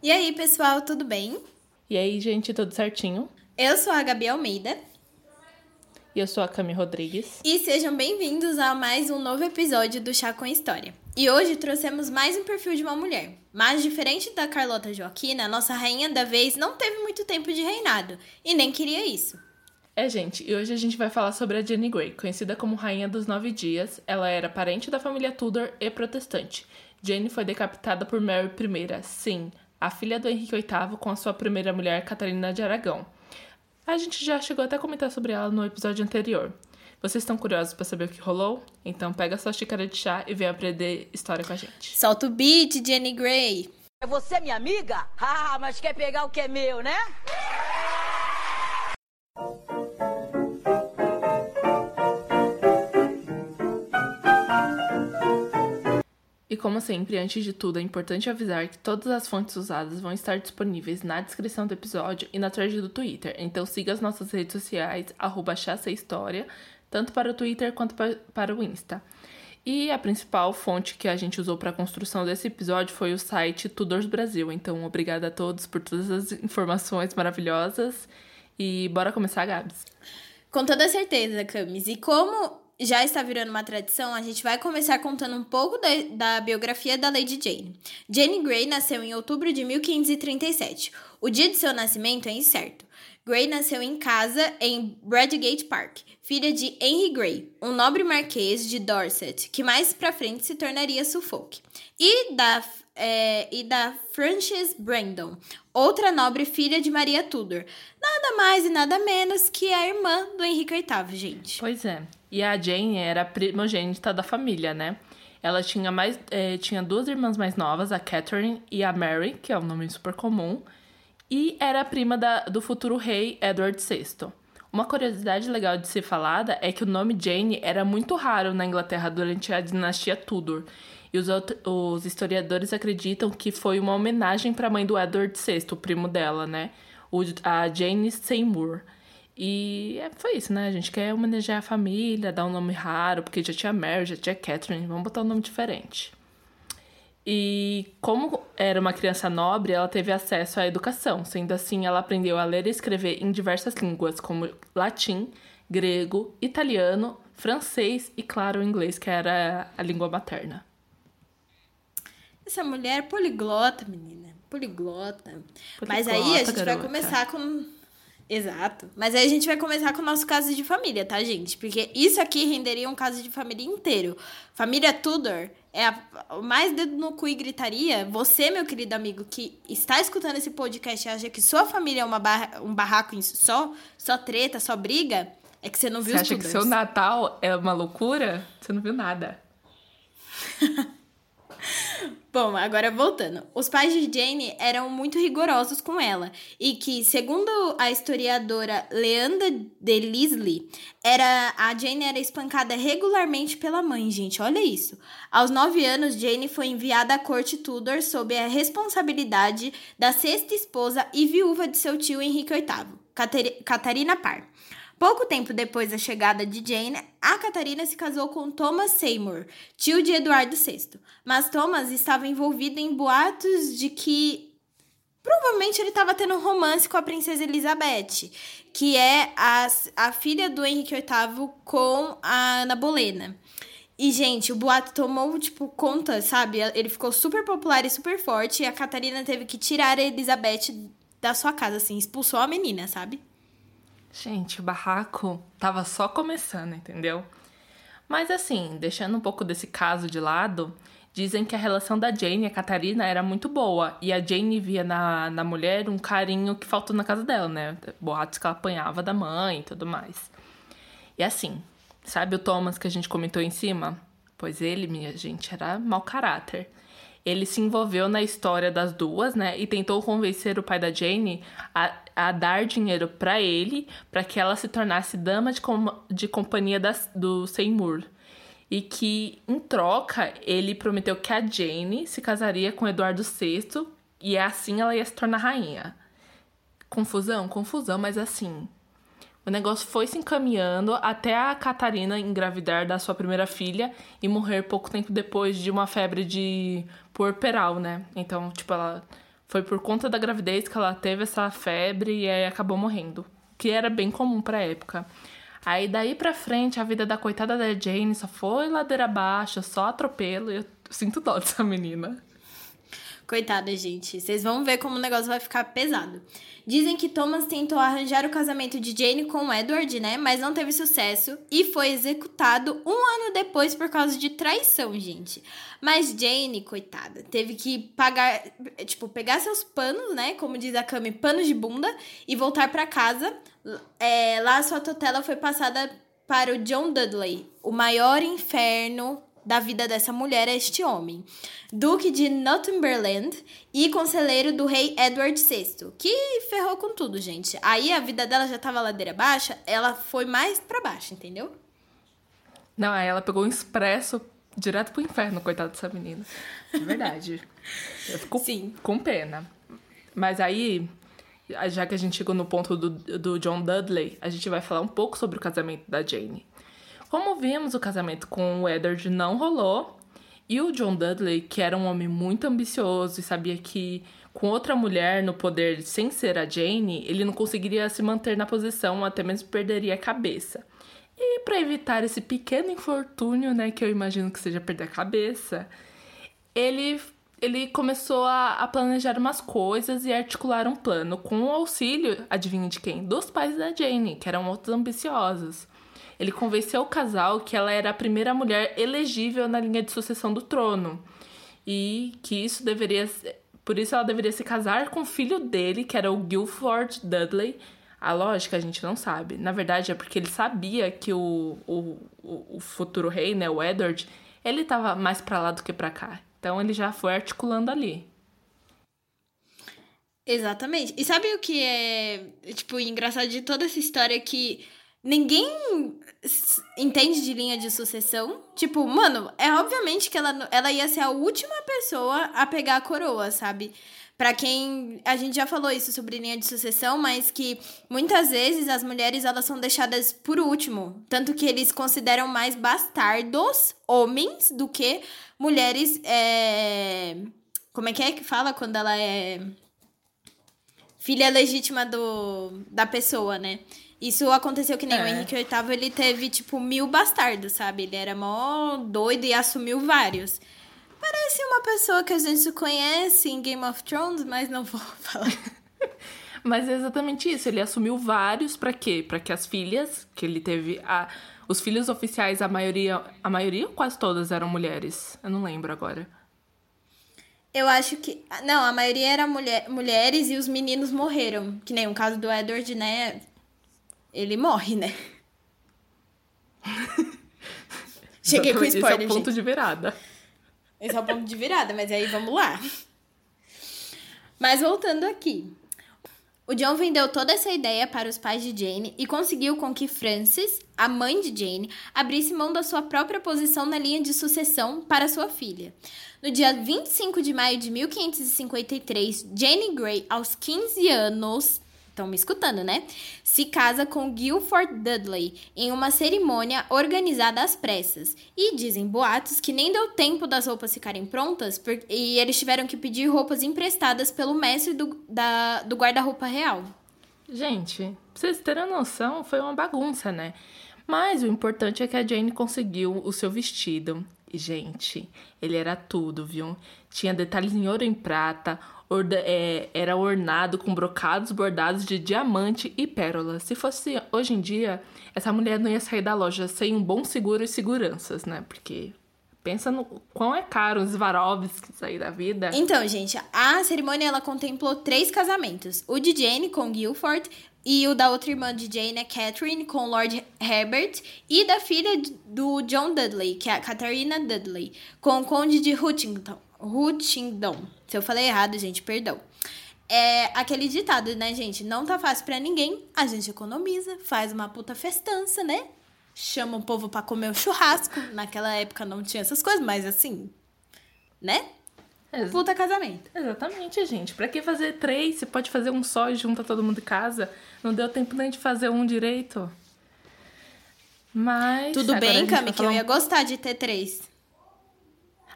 E aí, pessoal, tudo bem? E aí, gente, tudo certinho? Eu sou a Gabi Almeida. E eu sou a Cami Rodrigues. E sejam bem-vindos a mais um novo episódio do Chá com História. E hoje trouxemos mais um perfil de uma mulher. Mas, diferente da Carlota Joaquina, nossa rainha da vez não teve muito tempo de reinado e nem queria isso. É, gente, e hoje a gente vai falar sobre a Jenny Grey, conhecida como Rainha dos Nove Dias. Ela era parente da família Tudor e protestante. Jane foi decapitada por Mary I, sim, a filha do Henrique VIII com a sua primeira mulher, Catarina de Aragão. A gente já chegou até a comentar sobre ela no episódio anterior. Vocês estão curiosos para saber o que rolou? Então pega sua xícara de chá e vem aprender história com a gente. Solta o beat, Jenny Grey. É você minha amiga? Ah, mas quer pegar o que é meu, né? E como sempre, antes de tudo, é importante avisar que todas as fontes usadas vão estar disponíveis na descrição do episódio e na thread do Twitter. Então siga as nossas redes sociais, arroba História, tanto para o Twitter quanto para o Insta. E a principal fonte que a gente usou para a construção desse episódio foi o site Tudors Brasil. Então, obrigada a todos por todas as informações maravilhosas. E bora começar, Gabs. Com toda certeza, Camis. E como já está virando uma tradição, a gente vai começar contando um pouco da, da, biografia da Lady Jane. Jane Grey nasceu em outubro de 1537. O dia de seu nascimento é incerto. Grey nasceu em casa em Bradgate Park, filha de Henry Grey, um nobre marquês de Dorset, que mais pra frente se tornaria Suffolk, e da, é, e da Frances Brandon, outra nobre filha de Maria Tudor. Nada mais e nada menos que a irmã do Henrique VIII, gente. Pois é. E a Jane era a primogênita da família, né? Ela tinha, mais, é, tinha duas irmãs mais novas, a Catherine e a Mary, que é um nome super comum, e era prima da, do futuro rei Edward VI. Uma curiosidade legal de ser falada é que o nome Jane era muito raro na Inglaterra durante a dinastia Tudor. E os, os historiadores acreditam que foi uma homenagem para a mãe do Edward VI, o primo dela, né? O, a Jane Seymour. E é, foi isso, né? A gente quer homenagear a família, dar um nome raro, porque já tinha Mary, já tinha Catherine, vamos botar um nome diferente. E como era uma criança nobre, ela teve acesso à educação. Sendo assim, ela aprendeu a ler e escrever em diversas línguas, como latim, grego, italiano, francês e, claro, o inglês, que era a língua materna. Essa mulher é poliglota, menina. Poliglota. poliglota Mas aí a gente garota. vai começar com Exato. Mas aí a gente vai começar com o nosso caso de família, tá, gente? Porque isso aqui renderia um caso de família inteiro. Família Tudor é a, mais dedo no cu e gritaria. Você, meu querido amigo, que está escutando esse podcast e acha que sua família é uma barra, um barraco só, só treta, só briga, é que você não viu você os Você acha que seu Natal é uma loucura? Você não viu nada. Bom, agora voltando. Os pais de Jane eram muito rigorosos com ela e que, segundo a historiadora Leanda de Lisley, era a Jane era espancada regularmente pela mãe, gente. Olha isso. Aos nove anos, Jane foi enviada à corte Tudor sob a responsabilidade da sexta esposa e viúva de seu tio Henrique VIII, Catarina Parr. Pouco tempo depois da chegada de Jane, a Catarina se casou com Thomas Seymour, tio de Eduardo VI. Mas Thomas estava envolvido em boatos de que provavelmente ele estava tendo um romance com a princesa Elizabeth, que é a, a filha do Henrique VIII com a Ana Bolena. E, gente, o boato tomou, tipo, conta, sabe? Ele ficou super popular e super forte. E a Catarina teve que tirar a Elizabeth da sua casa, assim, expulsou a menina, sabe? Gente, o barraco tava só começando, entendeu? Mas assim, deixando um pouco desse caso de lado, dizem que a relação da Jane e a Catarina era muito boa. E a Jane via na, na mulher um carinho que faltou na casa dela, né? Boatos que ela apanhava da mãe e tudo mais. E assim, sabe o Thomas que a gente comentou em cima? Pois ele, minha gente, era mau caráter. Ele se envolveu na história das duas, né? E tentou convencer o pai da Jane a, a dar dinheiro para ele, para que ela se tornasse dama de, com, de companhia das, do Seymour. E que, em troca, ele prometeu que a Jane se casaria com Eduardo VI e assim ela ia se tornar rainha. Confusão? Confusão, mas assim, o negócio foi se encaminhando até a Catarina engravidar da sua primeira filha e morrer pouco tempo depois de uma febre de puerperal, né? Então, tipo, ela Foi por conta da gravidez que ela teve essa febre e aí acabou morrendo. Que era bem comum pra época. Aí daí pra frente, a vida da coitada da Jane só foi ladeira abaixo, só atropelo. E eu sinto dó dessa menina. Coitada, gente. Vocês vão ver como o negócio vai ficar pesado. Dizem que Thomas tentou arranjar o casamento de Jane com Edward, né? Mas não teve sucesso e foi executado um ano depois por causa de traição, gente. Mas Jane, coitada, teve que pagar, tipo, pegar seus panos, né? Como diz a Cami, panos de bunda e voltar para casa. É, lá sua tutela foi passada para o John Dudley, o maior inferno da vida dessa mulher é este homem, Duque de Northumberland e conselheiro do rei Edward VI, que ferrou com tudo, gente. Aí a vida dela já tava ladeira baixa, ela foi mais para baixo, entendeu? Não, aí ela pegou um expresso direto pro inferno, coitada dessa menina. É verdade. Eu fico Sim. com pena. Mas aí, já que a gente chegou no ponto do, do John Dudley, a gente vai falar um pouco sobre o casamento da Jane. Como vimos, o casamento com o Edward não rolou. E o John Dudley, que era um homem muito ambicioso e sabia que com outra mulher no poder sem ser a Jane, ele não conseguiria se manter na posição, até mesmo perderia a cabeça. E para evitar esse pequeno infortúnio, né, que eu imagino que seja perder a cabeça, ele ele começou a, a, planejar umas coisas e articular um plano com o auxílio, adivinha de quem? Dos pais da Jane, que eram outros ambiciosos. Ele convenceu o casal que ela era a primeira mulher elegível na linha de sucessão do trono e que isso deveria por isso ela deveria se casar com o filho dele, que era o Guilford Dudley. A lógica a gente não sabe. Na verdade é porque ele sabia que o, o, o futuro rei, né, o Edward, ele estava mais para lá do que para cá. Então ele já foi articulando ali. Exatamente. E sabe o que é, tipo, engraçado de toda essa história que ninguém entende de linha de sucessão. Tipo, mano, é obviamente que ela, ela ia ser a última pessoa a pegar a coroa, sabe? Para quem a gente já falou isso sobre linha de sucessão, mas que muitas vezes as mulheres elas são deixadas por último, tanto que eles consideram mais bastardos homens do que mulheres é... como é que é que fala quando ela é filha legítima do da pessoa, né? Isso aconteceu que nem é. o Henrique VIII, ele teve, tipo, mil bastardos, sabe? Ele era mó doido e assumiu vários. Parece uma pessoa que a gente conhece em Game of Thrones, mas não vou falar. mas é exatamente isso. Ele assumiu vários para quê? Para que as filhas, que ele teve. A, os filhos oficiais, a maioria. A maioria ou quase todas eram mulheres? Eu não lembro agora. Eu acho que. Não, a maioria era mulher, mulheres e os meninos morreram. Que nem o caso do Edward, né? Ele morre, né? Cheguei com spoiler, Esse é o ponto gente. de virada. Esse é o ponto de virada, mas aí vamos lá. Mas voltando aqui. O John vendeu toda essa ideia para os pais de Jane e conseguiu com que Frances, a mãe de Jane, abrisse mão da sua própria posição na linha de sucessão para sua filha. No dia 25 de maio de 1553, Jane Grey, aos 15 anos, estão me escutando, né? Se casa com Guilford Dudley em uma cerimônia organizada às pressas. E dizem boatos que nem deu tempo das roupas ficarem prontas por... e eles tiveram que pedir roupas emprestadas pelo mestre do, da, do guarda-roupa real. Gente, pra vocês terem noção, foi uma bagunça, né? Mas o importante é que a Jane conseguiu o seu vestido. E, gente, ele era tudo, viu? Tinha detalhes em ouro e em prata, é, era ornado com brocados bordados de diamante e pérola. Se fosse hoje em dia, essa mulher não ia sair da loja sem um bom seguro e seguranças, né? Porque pensa no quão é caro os Swarovski sair da vida. Então, gente, a cerimônia ela contemplou três casamentos: o de Jane com Guilford e o da outra irmã de Jane, a Catherine, com Lord Herbert, e da filha do John Dudley, que é a Catarina Dudley, com o Conde de Huntington. Huntingdon. Se eu falei errado, gente, perdão. É aquele ditado, né, gente? Não tá fácil para ninguém, a gente economiza, faz uma puta festança, né? Chama o povo para comer o churrasco. Naquela época não tinha essas coisas, mas assim, né? Ex puta casamento. Exatamente, gente. Pra que fazer três? Você pode fazer um só e junta todo mundo em casa. Não deu tempo nem de fazer um direito. Mas. Tudo bem, Cami, que eu ia gostar de ter três.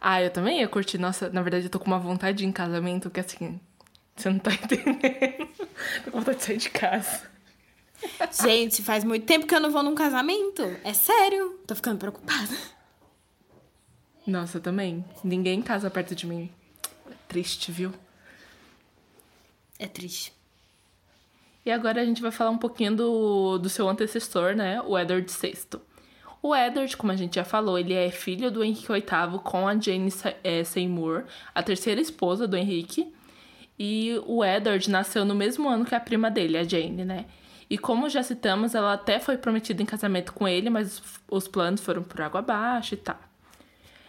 Ah, eu também ia curtir. Nossa, na verdade, eu tô com uma vontade em casamento que assim. Você não tá entendendo. Tô com vontade de sair de casa. Gente, faz muito tempo que eu não vou num casamento. É sério. Tô ficando preocupada. Nossa, também. Ninguém casa perto de mim. É triste, viu? É triste. E agora a gente vai falar um pouquinho do, do seu antecessor, né? O Edward VI. O Edward, como a gente já falou, ele é filho do Henrique VIII com a Jane é, Seymour, a terceira esposa do Henrique. E o Edward nasceu no mesmo ano que a prima dele, a Jane, né? E como já citamos, ela até foi prometida em casamento com ele, mas os planos foram por água abaixo e tal.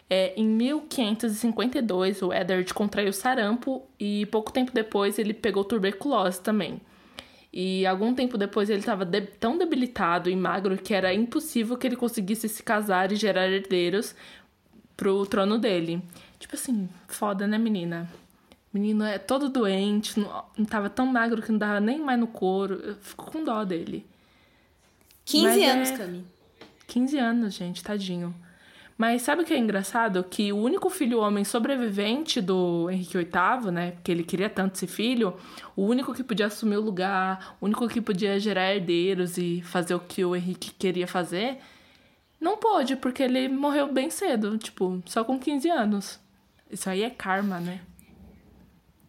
É, em 1552, o Edward contraiu sarampo e pouco tempo depois ele pegou tuberculose também. E algum tempo depois ele estava de tão debilitado e magro que era impossível que ele conseguisse se casar e gerar herdeiros pro trono dele. Tipo assim, foda, né, menina? Menino é todo doente, não, não tava tão magro que não dava nem mais no couro. Eu fico com dó dele. 15 Mas anos, é... Cami. 15 anos, gente, tadinho. Mas sabe o que é engraçado? Que o único filho homem sobrevivente do Henrique VIII, né? Porque ele queria tanto esse filho, o único que podia assumir o lugar, o único que podia gerar herdeiros e fazer o que o Henrique queria fazer, não pôde, porque ele morreu bem cedo, tipo, só com 15 anos. Isso aí é karma, né?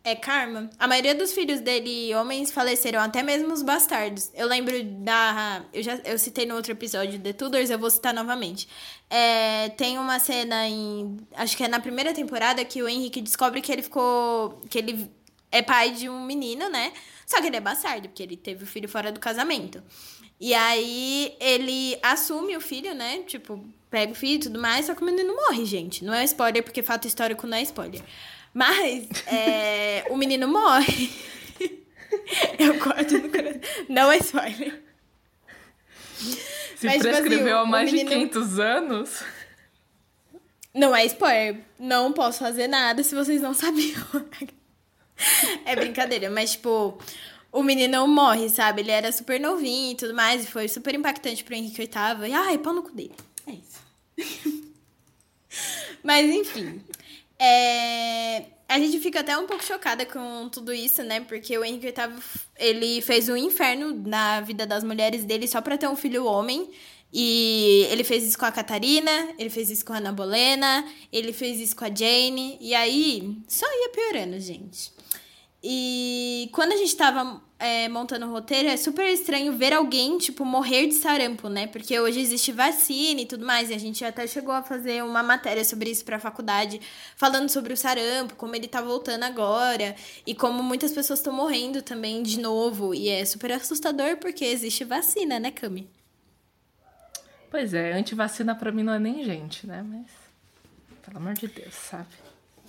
É karma. A maioria dos filhos dele, homens, faleceram, até mesmo os bastardos. Eu lembro da. Eu já eu citei no outro episódio de Tudors, eu vou citar novamente. É, tem uma cena em. Acho que é na primeira temporada que o Henrique descobre que ele ficou. que ele é pai de um menino, né? Só que ele é bastardo, porque ele teve o filho fora do casamento. E aí ele assume o filho, né? Tipo, pega o filho e tudo mais, só que o menino morre, gente. Não é spoiler, porque fato histórico não é spoiler. Mas é, o menino morre. Eu corto no coração. Não é spoiler. Se Mas, prescreveu tipo assim, há mais menino... de 500 anos. Não é spoiler. Não posso fazer nada se vocês não sabiam. é brincadeira, mas tipo, o menino morre, sabe? Ele era super novinho e tudo mais, e foi super impactante pro Henrique VIII. E ai, pau no cu dele. É isso. mas enfim. É, a gente fica até um pouco chocada com tudo isso, né? Porque o Henrique VIII, ele fez um inferno na vida das mulheres dele só pra ter um filho homem. E ele fez isso com a Catarina, ele fez isso com a Ana Bolena, ele fez isso com a Jane. E aí, só ia piorando, gente. E quando a gente tava é, montando o roteiro, é super estranho ver alguém, tipo, morrer de sarampo, né? Porque hoje existe vacina e tudo mais. E a gente até chegou a fazer uma matéria sobre isso pra faculdade, falando sobre o sarampo, como ele tá voltando agora. E como muitas pessoas estão morrendo também de novo. E é super assustador porque existe vacina, né, Cami? Pois é, antivacina pra mim não é nem gente, né? Mas. Pelo amor de Deus, sabe?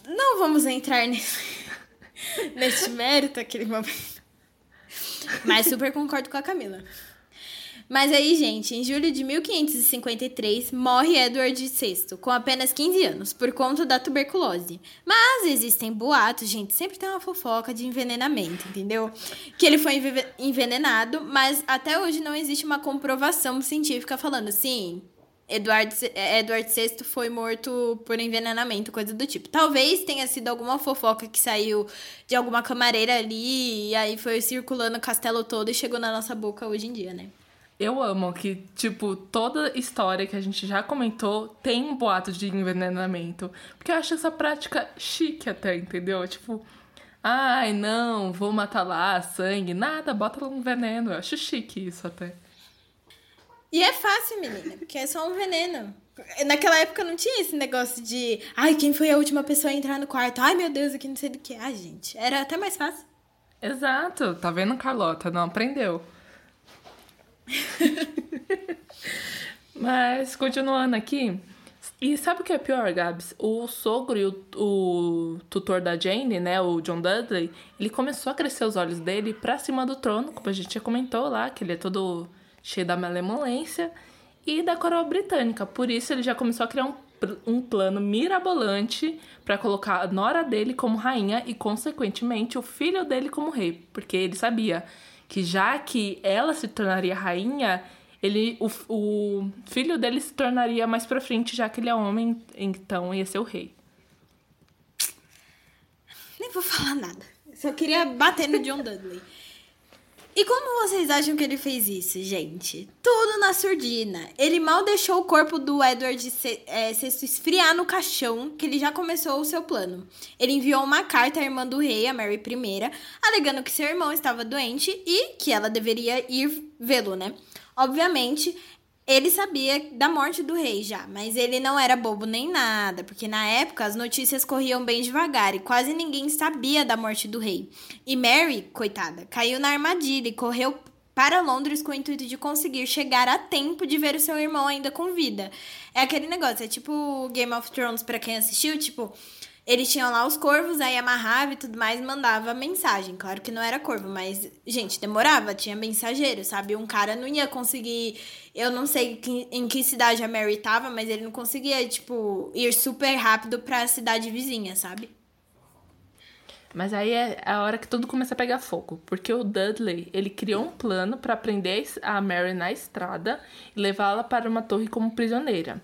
Não vamos entrar nesse. neste mérito aquele momento. Mas super concordo com a Camila. Mas aí, gente, em julho de 1553, morre Edward VI, com apenas 15 anos, por conta da tuberculose. Mas existem boatos, gente, sempre tem uma fofoca de envenenamento, entendeu? Que ele foi envenenado, mas até hoje não existe uma comprovação científica falando assim, Eduardo, Edward VI foi morto por envenenamento, coisa do tipo. Talvez tenha sido alguma fofoca que saiu de alguma camareira ali e aí foi circulando o castelo todo e chegou na nossa boca hoje em dia, né? Eu amo que, tipo, toda história que a gente já comentou tem um boato de envenenamento. Porque eu acho essa prática chique até, entendeu? Tipo, ai, não, vou matar lá, sangue, nada, bota lá um veneno. Eu acho chique isso até. E é fácil, menina, porque é só um veneno. Naquela época não tinha esse negócio de, ai, quem foi a última pessoa a entrar no quarto? Ai, meu Deus, aqui não sei do que. Ah, gente, era até mais fácil. Exato, tá vendo, Carlota? Não aprendeu. Mas, continuando aqui. E sabe o que é pior, Gabs? O sogro e o, o, tutor da Jane, né, o John Dudley, ele começou a crescer os olhos dele pra cima do trono, como a gente já comentou lá, que ele é todo cheio da malemolência e da coroa britânica. Por isso, ele já começou a criar um, um plano mirabolante para colocar a nora dele como rainha e, consequentemente, o filho dele como rei, porque ele sabia que já que ela se tornaria rainha, ele, o, o filho dele se tornaria mais pra frente, já que ele é homem, então ia ser o rei. Nem vou falar nada. Só queria bater no John Dudley. E como vocês acham que ele fez isso, gente? Tudo na surdina. Ele mal deixou o corpo do Edward VI é, esfriar no caixão, que ele já começou o seu plano. Ele enviou uma carta à irmã do rei, a Mary I, alegando que seu irmão estava doente e que ela deveria ir vê-lo, né? Obviamente, ele sabia da morte do rei já, mas ele não era bobo nem nada, porque na época as notícias corriam bem devagar e quase ninguém sabia da morte do rei. E Mary, coitada, caiu na armadilha e correu para Londres com o intuito de conseguir chegar a tempo de ver o seu irmão ainda com vida. É aquele negócio, é tipo Game of Thrones para quem assistiu, tipo, eles tinham lá os corvos, aí amarrava e tudo mais, mandava mensagem. Claro que não era corvo, mas, gente, demorava, tinha mensageiro, sabe? Um cara não ia conseguir. Eu não sei em que cidade a Mary tava, mas ele não conseguia, tipo, ir super rápido pra cidade vizinha, sabe? Mas aí é a hora que tudo começa a pegar fogo, porque o Dudley, ele criou um plano para prender a Mary na estrada e levá-la para uma torre como prisioneira.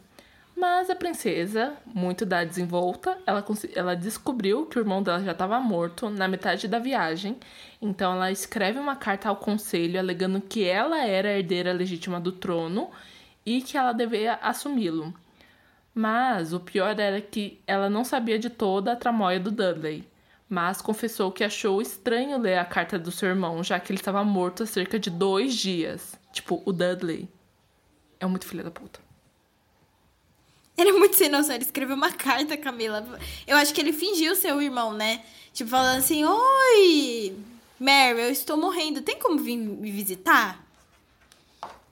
Mas a princesa, muito da desenvolta, ela, ela descobriu que o irmão dela já estava morto na metade da viagem. Então ela escreve uma carta ao conselho alegando que ela era a herdeira legítima do trono e que ela deveria assumi-lo. Mas o pior era que ela não sabia de toda a tramóia do Dudley. Mas confessou que achou estranho ler a carta do seu irmão, já que ele estava morto há cerca de dois dias. Tipo, o Dudley é muito filho da puta. Ele é muito sem noção, ele escreveu uma carta, Camila. Eu acho que ele fingiu ser o irmão, né? Tipo, falando assim: Oi, Mary, eu estou morrendo. Tem como vir me visitar?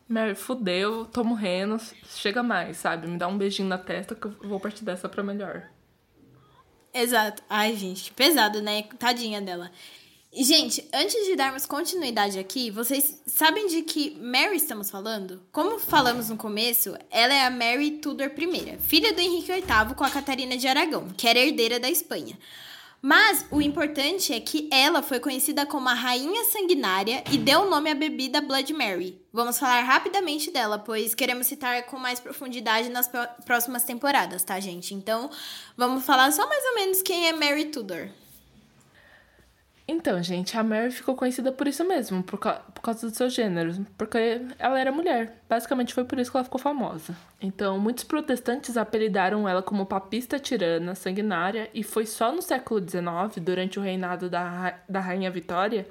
Mary, fudeu, tô morrendo. Chega mais, sabe? Me dá um beijinho na testa que eu vou partir dessa pra melhor. Exato. Ai, gente, que pesado, né? Tadinha dela. Gente, antes de darmos continuidade aqui, vocês sabem de que Mary estamos falando? Como falamos no começo, ela é a Mary Tudor I, filha do Henrique VIII com a Catarina de Aragão, que era herdeira da Espanha. Mas o importante é que ela foi conhecida como a Rainha Sanguinária e deu o nome à bebida Blood Mary. Vamos falar rapidamente dela, pois queremos citar com mais profundidade nas próximas temporadas, tá, gente? Então, vamos falar só mais ou menos quem é Mary Tudor. Então, gente, a Mary ficou conhecida por isso mesmo, por, ca por causa do seu gênero, porque ela era mulher. Basicamente foi por isso que ela ficou famosa. Então, muitos protestantes apelidaram ela como papista tirana, sanguinária, e foi só no século XIX, durante o reinado da, da Rainha Vitória,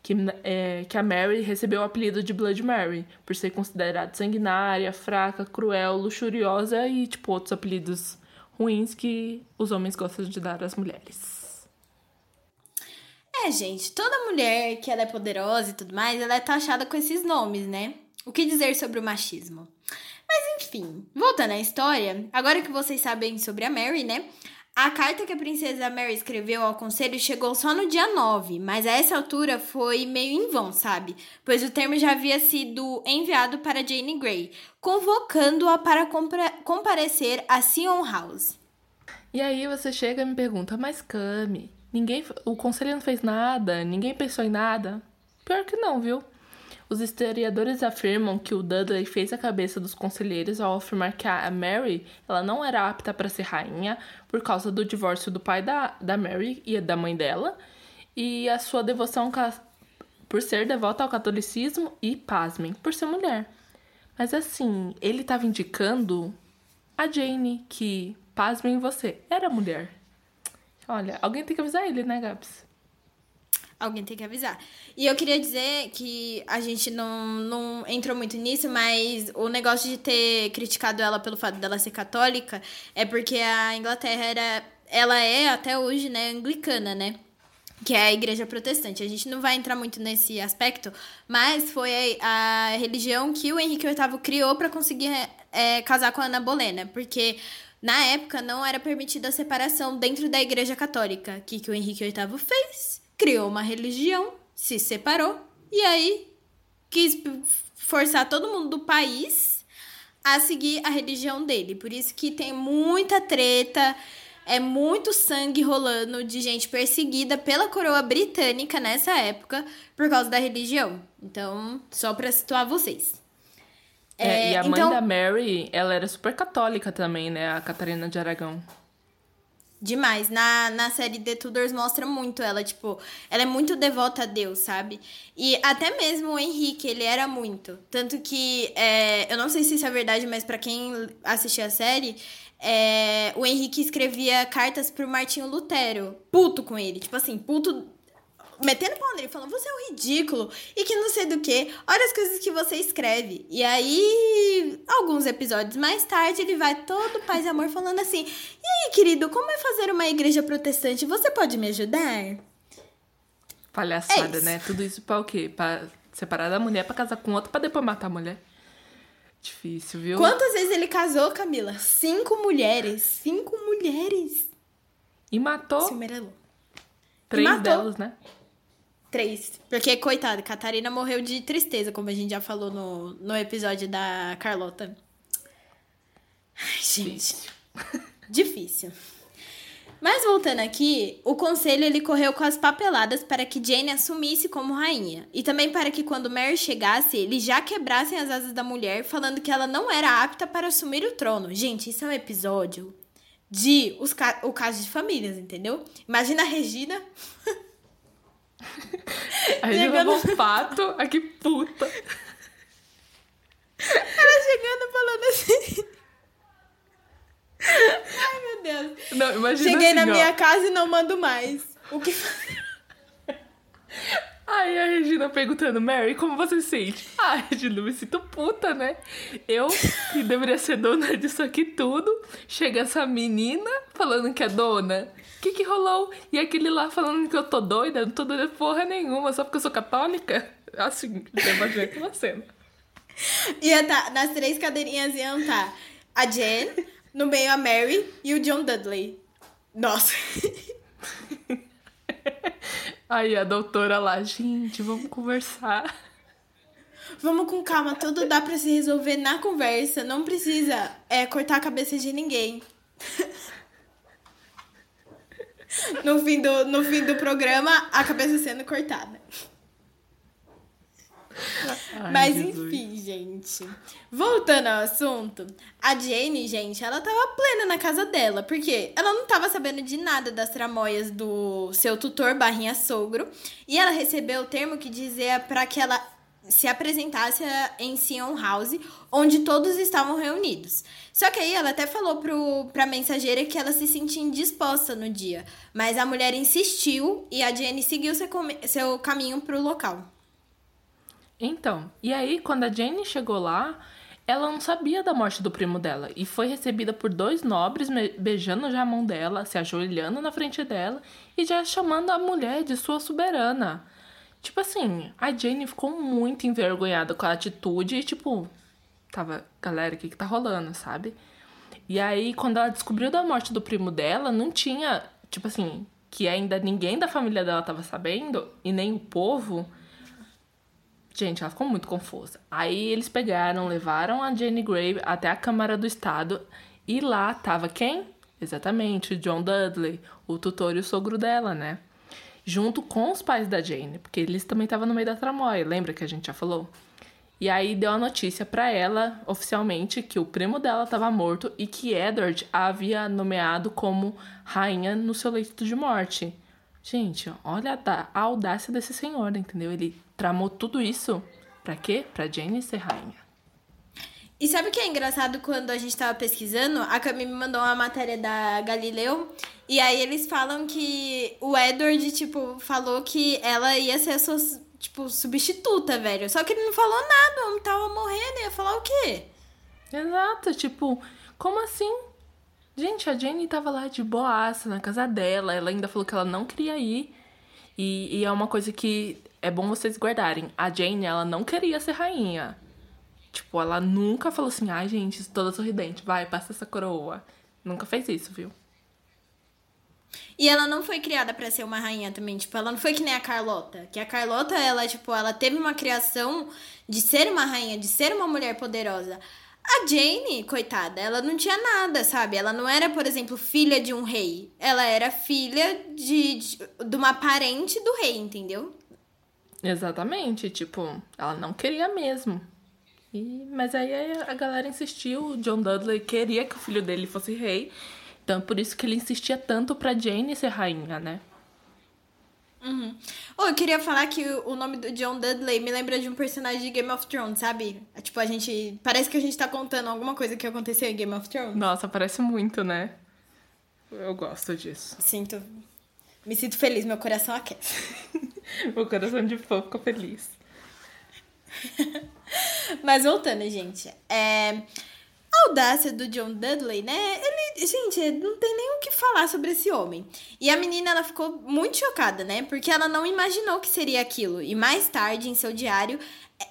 que, é, que a Mary recebeu o apelido de Blood Mary, por ser considerada sanguinária, fraca, cruel, luxuriosa e, tipo, outros apelidos ruins que os homens gostam de dar às mulheres. É, gente, toda mulher que ela é poderosa e tudo mais, ela é taxada com esses nomes, né? O que dizer sobre o machismo? Mas enfim, voltando à história, agora que vocês sabem sobre a Mary, né? A carta que a princesa Mary escreveu ao conselho chegou só no dia 9, mas a essa altura foi meio em vão, sabe? Pois o termo já havia sido enviado para Jane Grey, convocando-a para comparecer a Sion House. E aí você chega e me pergunta, mas Cami, Ninguém, o conselho não fez nada, ninguém pensou em nada. Pior que não, viu? Os historiadores afirmam que o Dudley fez a cabeça dos conselheiros ao afirmar que a Mary ela não era apta para ser rainha por causa do divórcio do pai da, da Mary e da mãe dela e a sua devoção por ser devota ao catolicismo e, pasmem, por ser mulher. Mas assim, ele estava indicando a Jane, que, pasmem você, era mulher. Olha, alguém tem que avisar ele, né, Gabs? Alguém tem que avisar. E eu queria dizer que a gente não, não entrou muito nisso, mas o negócio de ter criticado ela pelo fato dela ser católica é porque a Inglaterra era. Ela é até hoje, né, anglicana, né? Que é a igreja protestante. A gente não vai entrar muito nesse aspecto, mas foi a, a religião que o Henrique VIII criou para conseguir é, casar com a Ana Bolena. Porque na época, não era permitida a separação dentro da Igreja Católica. O que, que o Henrique VIII fez? Criou uma religião, se separou e aí quis forçar todo mundo do país a seguir a religião dele. Por isso que tem muita treta, é muito sangue rolando de gente perseguida pela coroa britânica nessa época por causa da religião. Então, só para situar vocês. É, e a mãe então... da Mary, ela era super católica também, né? A Catarina de Aragão. Demais. Na, na série The Tudors mostra muito ela, tipo, ela é muito devota a Deus, sabe? E até mesmo o Henrique, ele era muito. Tanto que, é, eu não sei se isso é verdade, mas para quem assistiu a série, é, o Henrique escrevia cartas pro Martinho Lutero, puto com ele. Tipo assim, puto metendo pau nele, falando, você é um ridículo, e que não sei do que, olha as coisas que você escreve. E aí, alguns episódios mais tarde, ele vai todo paz e amor falando assim, e aí, querido, como é fazer uma igreja protestante? Você pode me ajudar? Palhaçada, é né? Tudo isso pra o quê? Pra separar da mulher pra casar com outro pra depois matar a mulher. Difícil, viu? Quantas vezes ele casou, Camila? Cinco mulheres. Cinco mulheres. E matou. Três matou. delas, né? Três. Porque, coitada, Catarina morreu de tristeza, como a gente já falou no, no episódio da Carlota. Ai, gente. Difícil. Mas voltando aqui, o conselho ele correu com as papeladas para que Jane assumisse como rainha. E também para que quando Mary chegasse, eles já quebrassem as asas da mulher, falando que ela não era apta para assumir o trono. Gente, isso é um episódio de os ca o caso de famílias, entendeu? Imagina a Regina. A Regina chegando... pato, a que puta. Ela chegando falando assim. Ai, meu Deus. Não, imagina Cheguei assim, na ó. minha casa e não mando mais. O que Aí a Regina perguntando, Mary, como você se sente? Ah, Regina, eu me sinto puta, né? Eu, que deveria ser dona disso aqui tudo, chega essa menina falando que é dona. O que que rolou? E aquele lá falando que eu tô doida, não tô doida porra nenhuma, só porque eu sou católica? Assim, eu imaginei aquela cena. Ia tá, nas três cadeirinhas iam tá a Jen, no meio a Mary e o John Dudley. Nossa. Aí a doutora lá, gente, vamos conversar. Vamos com calma, tudo dá pra se resolver na conversa. Não precisa é, cortar a cabeça de ninguém. no, fim do, no fim do programa, a cabeça sendo cortada. Ai, Mas Jesus. enfim, gente. Voltando ao assunto, a Jane, gente, ela tava plena na casa dela, porque ela não tava sabendo de nada das tramóias do seu tutor barrinha sogro, e ela recebeu o termo que dizia para que ela se apresentasse em Sion House, onde todos estavam reunidos. Só que aí ela até falou pro, pra mensageira que ela se sentia indisposta no dia, mas a mulher insistiu e a Jane seguiu seu, seu caminho pro local. Então, e aí quando a Jane chegou lá, ela não sabia da morte do primo dela e foi recebida por dois nobres beijando já a mão dela, se ajoelhando na frente dela e já chamando a mulher de sua soberana. Tipo assim, a Jane ficou muito envergonhada com a atitude e tipo, tava, galera, o que que tá rolando, sabe? E aí, quando ela descobriu da morte do primo dela, não tinha, tipo assim, que ainda ninguém da família dela tava sabendo, e nem o povo. Gente, ela ficou muito confusa. Aí eles pegaram, levaram a Jane Grey até a Câmara do Estado, e lá tava quem? Exatamente, o John Dudley, o tutor e o sogro dela, né? Junto com os pais da Jane, porque eles também estavam no meio da tramóia, lembra que a gente já falou? E aí deu a notícia pra ela, oficialmente, que o primo dela estava morto e que Edward a havia nomeado como rainha no seu leito de morte. Gente, olha a, audácia desse senhor, entendeu? Ele tramou tudo isso pra quê? Pra Jane ser rainha. E sabe o que é engraçado quando a gente tava pesquisando? A Cami me mandou uma matéria da Galileu. E aí eles falam que o Edward, tipo, falou que ela ia ser a sua, tipo, substituta, velho. Só que ele não falou nada, o tava morrendo. Ia falar o quê? Exato, tipo, como assim? Gente, a Jane tava lá de boaça na casa dela, ela ainda falou que ela não queria ir. E, e é uma coisa que é bom vocês guardarem. A Jane, ela não queria ser rainha. Tipo, ela nunca falou assim, ai, gente, toda sorridente, vai, passa essa coroa. Nunca fez isso, viu? E ela não foi criada pra ser uma rainha também, tipo, ela não foi que nem a Carlota. Que a Carlota, ela, tipo, ela teve uma criação de ser uma rainha, de ser uma mulher poderosa. A Jane, coitada, ela não tinha nada, sabe? Ela não era, por exemplo, filha de um rei. Ela era filha de, de, de uma parente do rei, entendeu? Exatamente, tipo, ela não queria mesmo. E, mas aí a galera insistiu, o John Dudley queria que o filho dele fosse rei. Então é por isso que ele insistia tanto pra Jane ser rainha, né? Uhum. Oh, eu queria falar que o nome do John Dudley me lembra de um personagem de Game of Thrones, sabe? É, tipo, a gente. Parece que a gente tá contando alguma coisa que aconteceu em Game of Thrones. Nossa, parece muito, né? Eu gosto disso. Sinto. Me sinto feliz, meu coração aquece. meu coração de fã ficou feliz. Mas voltando, gente. É. A audácia do John Dudley, né? Ele, gente, não tem nem o que falar sobre esse homem. E a menina, ela ficou muito chocada, né? Porque ela não imaginou que seria aquilo. E mais tarde, em seu diário,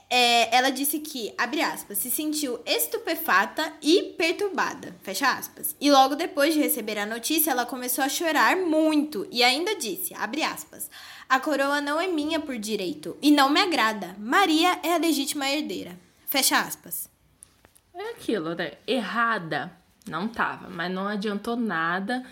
é, ela disse que, abre aspas, se sentiu estupefata e perturbada, fecha aspas. E logo depois de receber a notícia, ela começou a chorar muito e ainda disse, abre aspas, a coroa não é minha por direito e não me agrada. Maria é a legítima herdeira, fecha aspas. É aquilo, né? Errada não tava, mas não adiantou nada,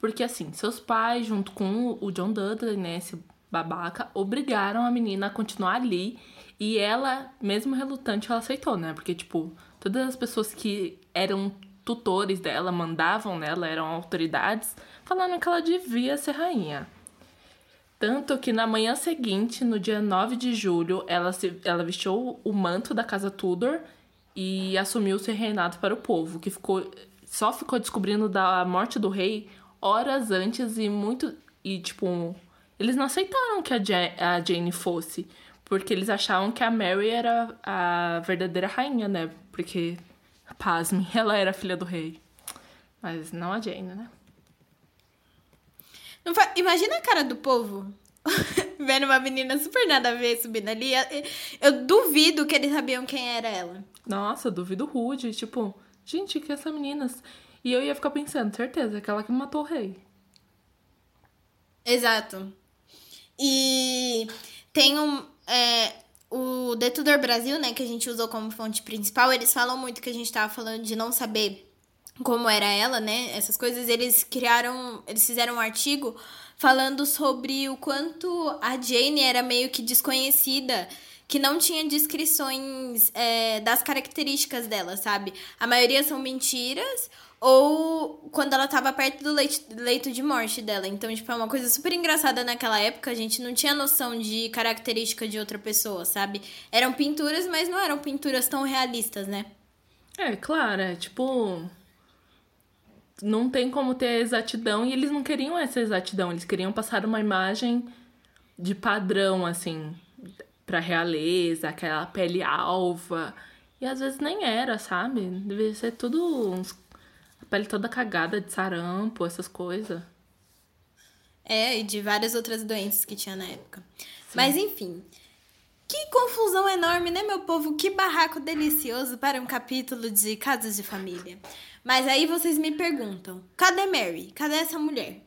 porque assim, seus pais, junto com o John Dudley, né, esse babaca, obrigaram a menina a continuar ali e ela, mesmo relutante, ela aceitou, né? Porque, tipo, todas as pessoas que eram tutores dela, mandavam nela, eram autoridades, falando que ela devia ser rainha. Tanto que na manhã seguinte, no dia 9 de julho, ela, se, ela vestiu o manto da casa Tudor e assumiu seu reinado para o povo, que ficou só ficou descobrindo da morte do rei horas antes e muito e tipo eles não aceitaram que a, a Jane fosse, porque eles achavam que a Mary era a verdadeira rainha, né? Porque pasme, ela era filha do rei. Mas não a Jane, né? Imagina a cara do povo vendo uma menina super nada a ver subindo ali. Eu duvido que eles sabiam quem era ela. Nossa, duvido rude. Tipo, gente, que essa menina. E eu ia ficar pensando, certeza, aquela que matou o rei. Exato. E tem um. É, o The Tudor Brasil, né, que a gente usou como fonte principal, eles falam muito que a gente tava falando de não saber como era ela, né? Essas coisas, eles criaram. Eles fizeram um artigo falando sobre o quanto a Jane era meio que desconhecida, que não tinha descrições é, das características dela, sabe? A maioria são mentiras ou quando ela tava perto do leito, leito de morte dela. Então, tipo, é uma coisa super engraçada naquela época, a gente não tinha noção de característica de outra pessoa, sabe? Eram pinturas, mas não eram pinturas tão realistas, né? É, claro, é tipo não tem como ter exatidão e eles não queriam essa exatidão, eles queriam passar uma imagem de padrão, assim, pra realeza, aquela pele alva. E às vezes nem era, sabe? Devia ser tudo uns... pele toda cagada de sarampo, essas coisas. É, e de várias outras doenças que tinha na época. Sim. Mas enfim. Que confusão enorme, né, meu povo? Que barraco delicioso para um capítulo de Casas de Família. Mas aí vocês me perguntam: cadê Mary? Cadê essa mulher?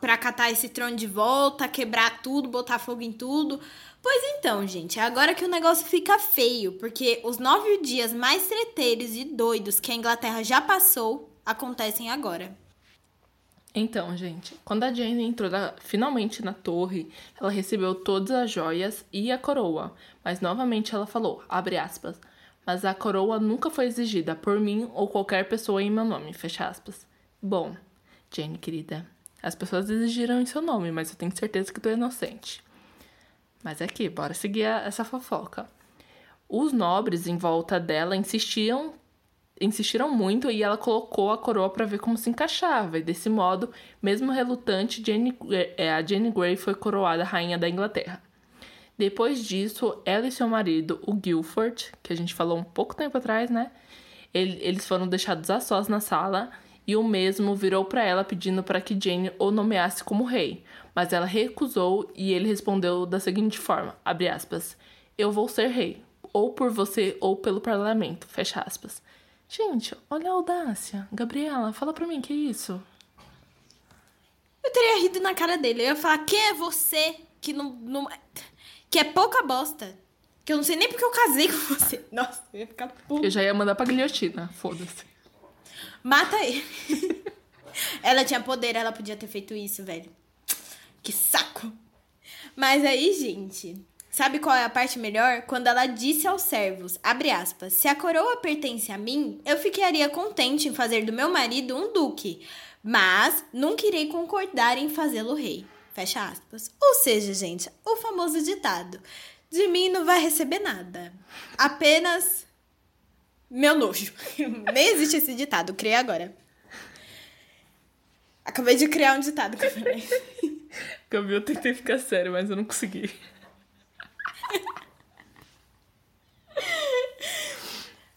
Pra catar esse trono de volta, quebrar tudo, botar fogo em tudo. Pois então, gente, é agora que o negócio fica feio, porque os nove dias mais treteiros e doidos que a Inglaterra já passou acontecem agora. Então, gente, quando a Jane entrou na, finalmente na torre, ela recebeu todas as joias e a coroa, mas novamente ela falou, abre aspas, mas a coroa nunca foi exigida por mim ou qualquer pessoa em meu nome, fecha aspas. Bom, Jane, querida, as pessoas exigiram em seu nome, mas eu tenho certeza que tu é inocente. Mas aqui, bora seguir essa fofoca. Os nobres em volta dela insistiam, insistiram muito e ela colocou a coroa para ver como se encaixava. E desse modo, mesmo relutante, Jane, é, a Jane Grey foi coroada rainha da Inglaterra. Depois disso, ela e seu marido, o Guilford, que a gente falou um pouco tempo atrás, né? eles foram deixados a sós na sala e o mesmo virou para ela pedindo para que Jane o nomeasse como rei, mas ela recusou e ele respondeu da seguinte forma, abre aspas, eu vou ser rei, ou por você ou pelo parlamento, fecha aspas. Gente, olha a audácia. Gabriela, fala pra mim, que é isso? Eu teria rido na cara dele. Eu ia falar, quem é você que não... não que é pouca bosta. Que eu não sei nem porque eu casei com você. Nossa, eu ia ficar puta. Eu já ia mandar pra guilhotina, foda-se. Mata ele. ela tinha poder, ela podia ter feito isso, velho. Que saco. Mas aí, gente, sabe qual é a parte melhor? Quando ela disse aos servos, aspas, se a coroa pertence a mim, eu ficaria contente em fazer do meu marido um duque. Mas nunca irei concordar em fazê-lo rei. Fecha aspas. Ou seja, gente, o famoso ditado: de mim não vai receber nada. Apenas meu nojo. Nem existe esse ditado, criei agora. Acabei de criar um ditado falei. Gabi, eu tentei ficar sério, mas eu não consegui.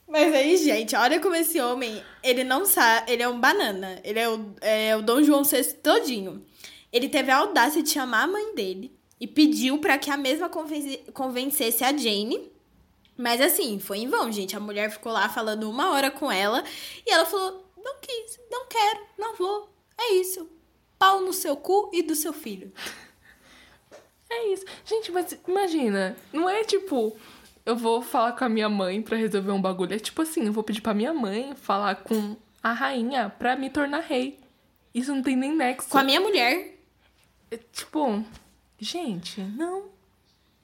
Mas aí, gente, olha como esse homem, ele não sabe, ele é um banana. Ele é o, é o Dom João VI todinho. Ele teve a audácia de chamar a mãe dele e pediu para que a mesma convencesse a Jane. Mas assim, foi em vão, gente. A mulher ficou lá falando uma hora com ela e ela falou: não quis, não quero, não vou. É isso. Pau no seu cu e do seu filho. É isso. Gente, mas imagina, não é tipo, eu vou falar com a minha mãe para resolver um bagulho. É tipo assim, eu vou pedir pra minha mãe falar com a rainha pra me tornar rei. Isso não tem nem nexo. Com a minha mulher. É, tipo, gente, não.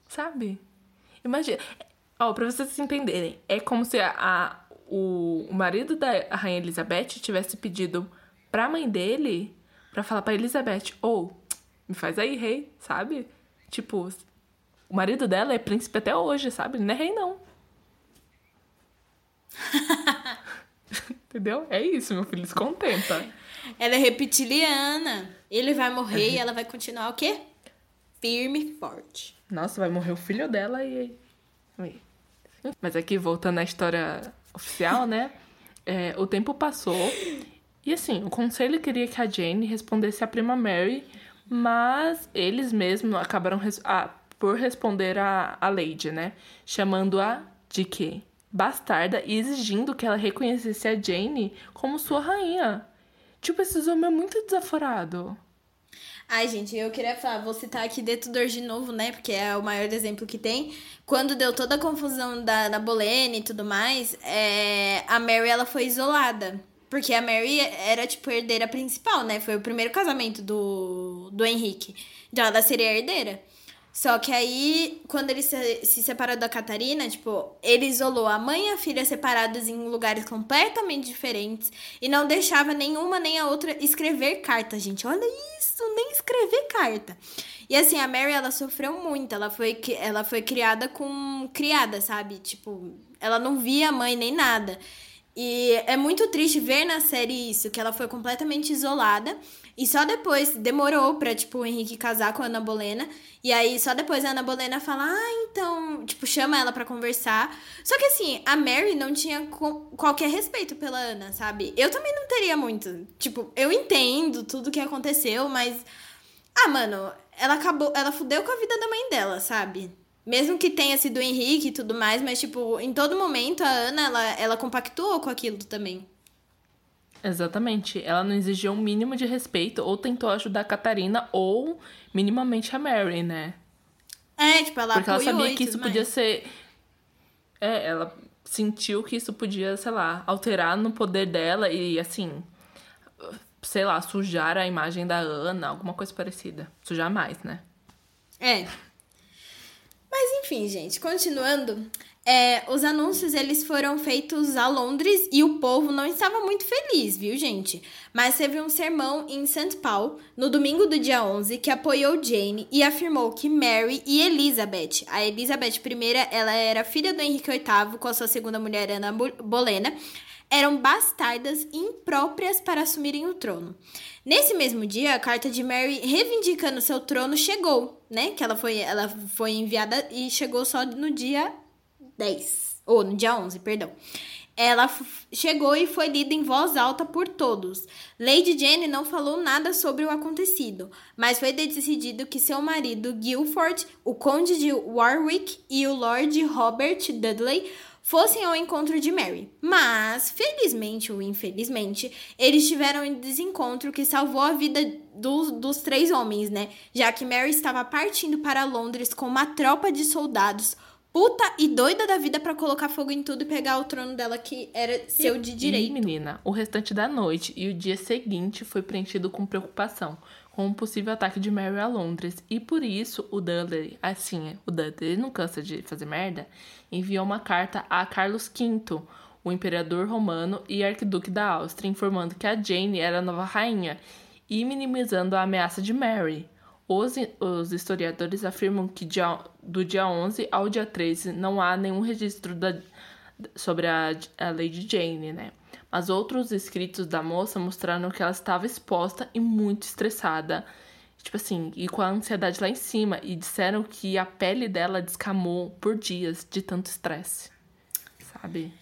Sabe? Imagina. Ó, pra vocês entenderem, é como se a, a o, o marido da rainha Elizabeth tivesse pedido pra mãe dele pra falar pra Elizabeth, ou, oh, me faz aí, rei, sabe? Tipo, o marido dela é príncipe até hoje, sabe? Ele não é rei, não. Entendeu? É isso, meu filho, se contenta. Ela é reptiliana. Ele vai morrer e ela vai continuar o quê? Firme e forte. Nossa, vai morrer o filho dela e. Mas aqui, voltando à história oficial, né? É, o tempo passou e assim, o conselho queria que a Jane respondesse à prima Mary, mas eles mesmos acabaram res por responder a, a Lady, né? Chamando-a de quê? Bastarda e exigindo que ela reconhecesse a Jane como sua rainha. Tipo, esse homem é muito desaforado. Ai, gente, eu queria falar, vou citar aqui Detudor de novo, né? Porque é o maior exemplo que tem. Quando deu toda a confusão da, da Bolene e tudo mais, é, a Mary ela foi isolada. Porque a Mary era, tipo, herdeira principal, né? Foi o primeiro casamento do, do Henrique. Então ela seria herdeira. Só que aí, quando ele se, se separou da Catarina, tipo, ele isolou a mãe e a filha separadas em lugares completamente diferentes e não deixava nenhuma nem a outra escrever carta, gente. Olha isso, nem escrever carta. E assim, a Mary, ela sofreu muito. Ela foi, ela foi criada com criada, sabe? Tipo, ela não via a mãe nem nada. E é muito triste ver na série isso, que ela foi completamente isolada. E só depois demorou pra, tipo, o Henrique casar com a Ana Bolena. E aí, só depois a Ana Bolena fala, ah, então, tipo, chama ela para conversar. Só que assim, a Mary não tinha qualquer respeito pela Ana, sabe? Eu também não teria muito. Tipo, eu entendo tudo que aconteceu, mas. Ah, mano, ela acabou. Ela fudeu com a vida da mãe dela, sabe? Mesmo que tenha sido o Henrique e tudo mais, mas, tipo, em todo momento a Ana, ela, ela compactuou com aquilo também. Exatamente. Ela não exigiu um mínimo de respeito ou tentou ajudar a Catarina ou minimamente a Mary, né? É, tipo, ela Porque ela sabia que isso mais. podia ser. É, ela sentiu que isso podia, sei lá, alterar no poder dela e, assim, sei lá, sujar a imagem da Ana, alguma coisa parecida. Sujar mais, né? É. Mas enfim, gente, continuando. É, os anúncios eles foram feitos a Londres e o povo não estava muito feliz, viu, gente? Mas teve um sermão em St. Paul, no domingo do dia 11, que apoiou Jane e afirmou que Mary e Elizabeth, a Elizabeth I, ela era filha do Henrique VIII com a sua segunda mulher, Ana Bolena, eram bastardas impróprias para assumirem o trono. Nesse mesmo dia, a carta de Mary reivindicando seu trono chegou, né? Que ela foi, ela foi enviada e chegou só no dia 10, ou no dia 11, perdão. Ela chegou e foi lida em voz alta por todos. Lady Jane não falou nada sobre o acontecido, mas foi decidido que seu marido Guilford, o conde de Warwick e o Lord Robert Dudley fossem ao encontro de Mary. Mas, felizmente ou infelizmente, eles tiveram um desencontro que salvou a vida dos, dos três homens, né? Já que Mary estava partindo para Londres com uma tropa de soldados puta e doida da vida para colocar fogo em tudo e pegar o trono dela que era seu de direito. E, menina, o restante da noite e o dia seguinte foi preenchido com preocupação com um possível ataque de Mary a Londres. E por isso o Dudley, assim, o Dudley não cansa de fazer merda, enviou uma carta a Carlos V, o imperador romano e arquiduque da Áustria, informando que a Jane era a nova rainha e minimizando a ameaça de Mary. Os, os historiadores afirmam que dia, do dia 11 ao dia 13 não há nenhum registro da, sobre a, a Lady Jane, né? Mas outros escritos da moça mostraram que ela estava exposta e muito estressada. Tipo assim, e com a ansiedade lá em cima. E disseram que a pele dela descamou por dias de tanto estresse. Sabe?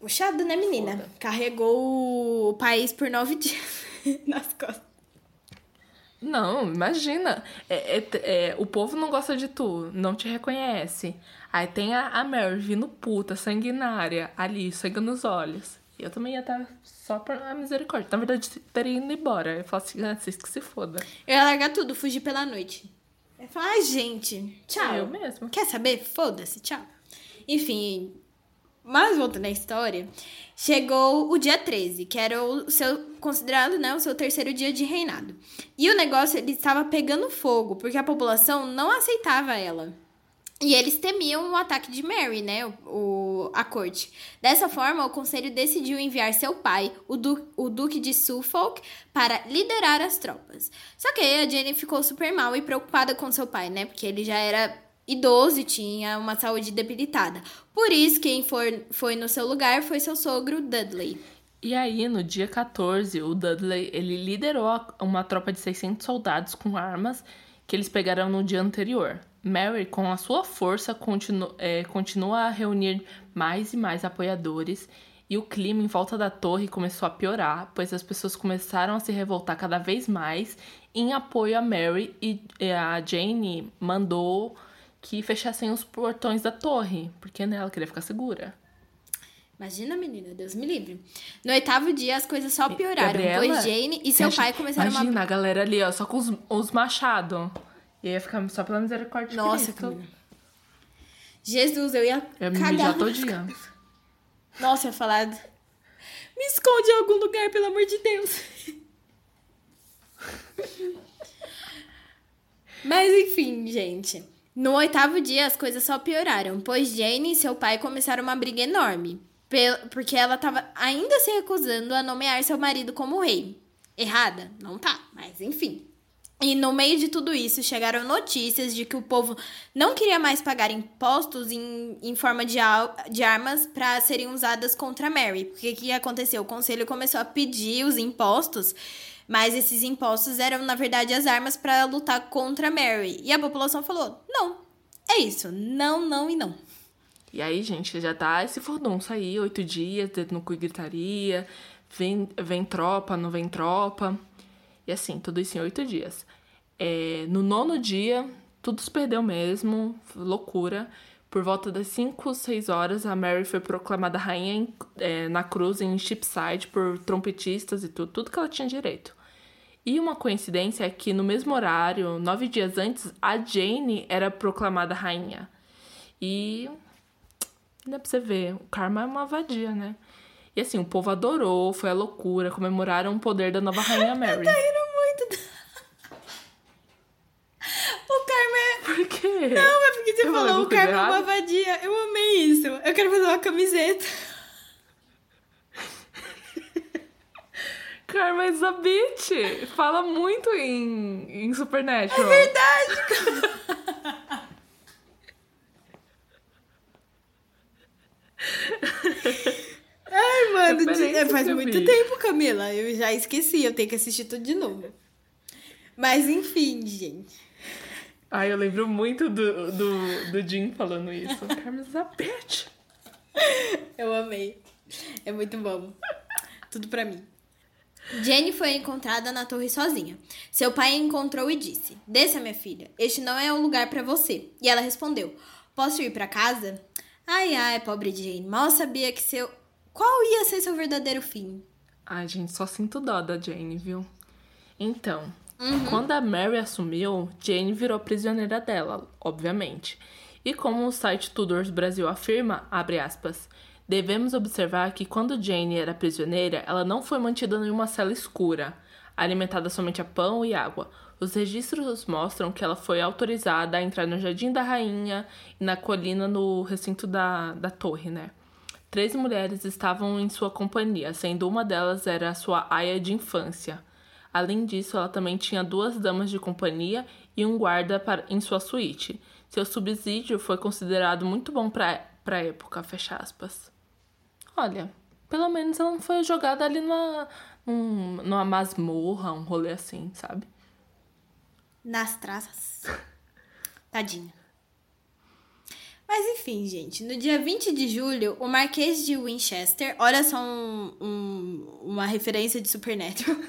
Puxado, né, menina? Foda. Carregou o país por nove dias nas costas. Não, imagina. É, é- é, o povo não gosta de tu, não te reconhece. Aí tem a, a Mary vindo puta, sanguinária, ali, sangue nos olhos. Eu também ia estar só por a misericórdia. Na verdade, teria ido embora. Eu falo assim, ah, vocês que se foda. Eu ia largar tudo, fugir pela noite. Eu ia falar, ai, gente, tchau. Eu mesma. Quer saber? Foda-se, tchau. Enfim, mas voltando à história, chegou o dia 13, que era o seu, considerado, né, o seu terceiro dia de reinado. E o negócio, ele estava pegando fogo, porque a população não aceitava ela. E eles temiam o ataque de Mary, né? O, a corte. Dessa forma, o conselho decidiu enviar seu pai, o, du- o Duque de Suffolk, para liderar as tropas. Só que a Jane ficou super mal e preocupada com seu pai, né? Porque ele já era idoso e tinha uma saúde debilitada. Por isso, quem for, foi no seu lugar foi seu sogro Dudley. E aí, no dia 14, o Dudley, ele liderou uma tropa de 600 soldados com armas que eles pegaram no dia anterior. Mary, com a sua força, continu, é, continua a reunir mais e mais apoiadores e o clima em volta da torre começou a piorar, pois as pessoas começaram a se revoltar cada vez mais em apoio a Mary e a Jane mandou que fechassem os portões da torre, porque né, ela queria ficar segura. Imagina, menina, Deus me livre. No oitavo dia, as coisas só pioraram, Gabriela, pois Jane e seu pai começaram uma Imagina a galera ali, ó, só com os, os machados. E ia ficar só pela misericórdia de Nossa, Cristo. Camila. Jesus, eu ia Eu me cagar. todo dia. Nossa, eu ia falar... Me esconde em algum lugar, pelo amor de Deus. Mas enfim, gente. No oitavo dia, as coisas só pioraram, pois Jane e seu pai começaram uma briga enorme. Porque ela estava ainda se recusando a nomear seu marido como rei. Errada? Não tá, mas enfim. E no meio de tudo isso, chegaram notícias de que o povo não queria mais pagar impostos em, em forma de, al- de armas para serem usadas contra Mary. Porque o que aconteceu? O conselho começou a pedir os impostos, mas esses impostos eram, na verdade, as armas para lutar contra Mary. E a população falou: não, é isso, não, não e não. E aí, gente, já tá esse furdunço aí, oito dias, dedo no cu e gritaria, vem, vem tropa, não vem tropa. E assim, tudo isso em oito dias. É, no nono dia, tudo se perdeu mesmo, loucura. Por volta das 5, 6 horas, a Mary foi proclamada rainha em- é, na cruz em Cheapside por trompetistas e tudo, tudo que ela tinha direito. E uma coincidência é que no mesmo horário, nove dias antes, a Jane era proclamada rainha. E Dá pra você ver, o karma é uma vadia, né? E assim, o povo adorou, foi a loucura, comemoraram o poder da nova rainha Mary. Tá rindo muito. O karma é. Por quê? Não, é porque você Eu falou o karma é vadia. Eu amei isso. Eu quero fazer uma camiseta. Karma is a bitch! Fala muito em, em Supernatural. É Verdade. Ai, mano, de- é, faz muito vi. tempo, Camila. Eu já esqueci, eu tenho que assistir tudo de novo. Mas enfim, gente. Ai, eu lembro muito do, do, do Jim falando isso. Karma is a bitch! Eu amei. É muito bom. Tudo pra mim. Jenny foi encontrada na torre sozinha. Seu pai a encontrou e disse: Desça, minha filha. Este não é o lugar pra você. E ela respondeu: Posso ir pra casa? Ai, ai, pobre Jane. Mal sabia que seu. Qual ia ser seu verdadeiro fim? Ai, gente, só sinto dó da Jane, viu? Então, quando a Mary assumiu, Jane virou prisioneira dela, obviamente. E como o site Tudors Brasil afirma, abre aspas, devemos observar que quando Jane era prisioneira, ela não foi mantida em uma cela escura, alimentada somente a pão e água. Os registros mostram que ela foi autorizada a entrar no Jardim da Rainha e na colina no recinto da, da torre, né? Três mulheres estavam em sua companhia, sendo uma delas era sua aia de infância. Além disso, ela também tinha duas damas de companhia e um guarda para, em sua suíte. Seu subsídio foi considerado muito bom para a época, fecha aspas. Olha, pelo menos ela não foi jogada ali numa, numa masmorra, um rolê assim, sabe? Nas traças. Tadinha. Mas enfim, gente, no dia 20 de julho, o Marquês de Winchester, olha só um, um, uma referência de Supernatural.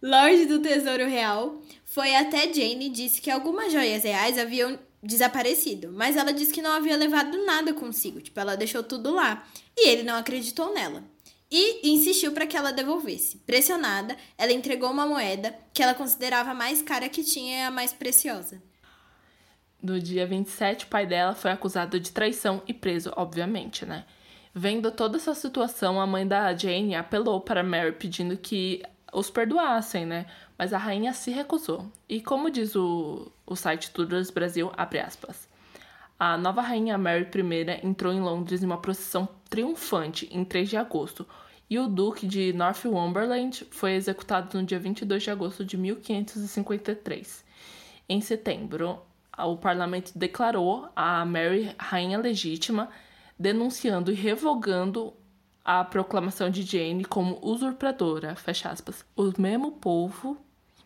Lorde do Tesouro Real foi até Jane e disse que algumas joias reais haviam desaparecido, mas ela disse que não havia levado nada consigo, tipo, ela deixou tudo lá. E ele não acreditou nela. E insistiu para que ela devolvesse. Pressionada, ela entregou uma moeda que ela considerava a mais cara que tinha e a mais preciosa. No dia 27, o pai dela foi acusado de traição e preso, obviamente, né? Vendo toda essa situação, a mãe da Jane apelou para Mary pedindo que os perdoassem, né? Mas a rainha se recusou. E como diz o, o site Tudors Brasil, abre aspas. A nova rainha Mary I entrou em Londres em uma procissão triunfante em 3 de agosto, e o duque de Northumberland foi executado no dia 22 de agosto de 1553. Em setembro, o parlamento declarou a Mary rainha legítima, denunciando e revogando a proclamação de Jane como usurpadora, fecha aspas. O mesmo povo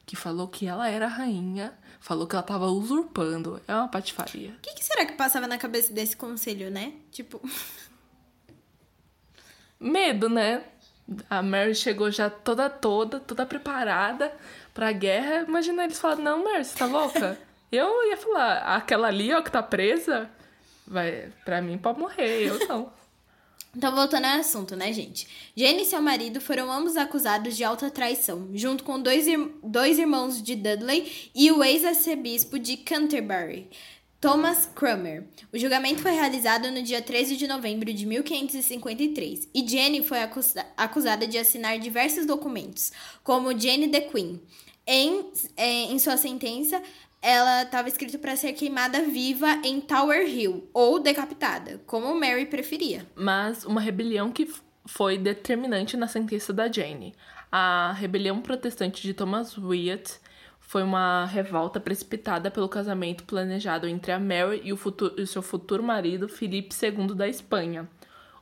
que falou que ela era rainha, falou que ela tava usurpando. É uma patifaria. O que, que será que passava na cabeça desse conselho, né? Tipo. Medo, né? A Mary chegou já toda, toda, toda preparada pra guerra. Imagina eles falando: Não, Mary, você tá louca? Eu ia falar: Aquela ali, ó, que tá presa, vai, pra mim pode morrer. Eu não. Então, voltando ao assunto, né, gente? Jane e seu marido foram ambos acusados de alta traição, junto com dois, ir dois irmãos de Dudley e o ex-arcebispo de Canterbury, Thomas Cranmer. O julgamento foi realizado no dia 13 de novembro de 1553 e Jane foi acusa acusada de assinar diversos documentos, como Jane the Queen. Em, em sua sentença, ela estava escrito para ser queimada viva em Tower Hill ou decapitada, como Mary preferia. Mas uma rebelião que foi determinante na sentença da Jane. A rebelião protestante de Thomas Wyatt foi uma revolta precipitada pelo casamento planejado entre a Mary e o, futuro, e seu futuro marido Felipe II da Espanha.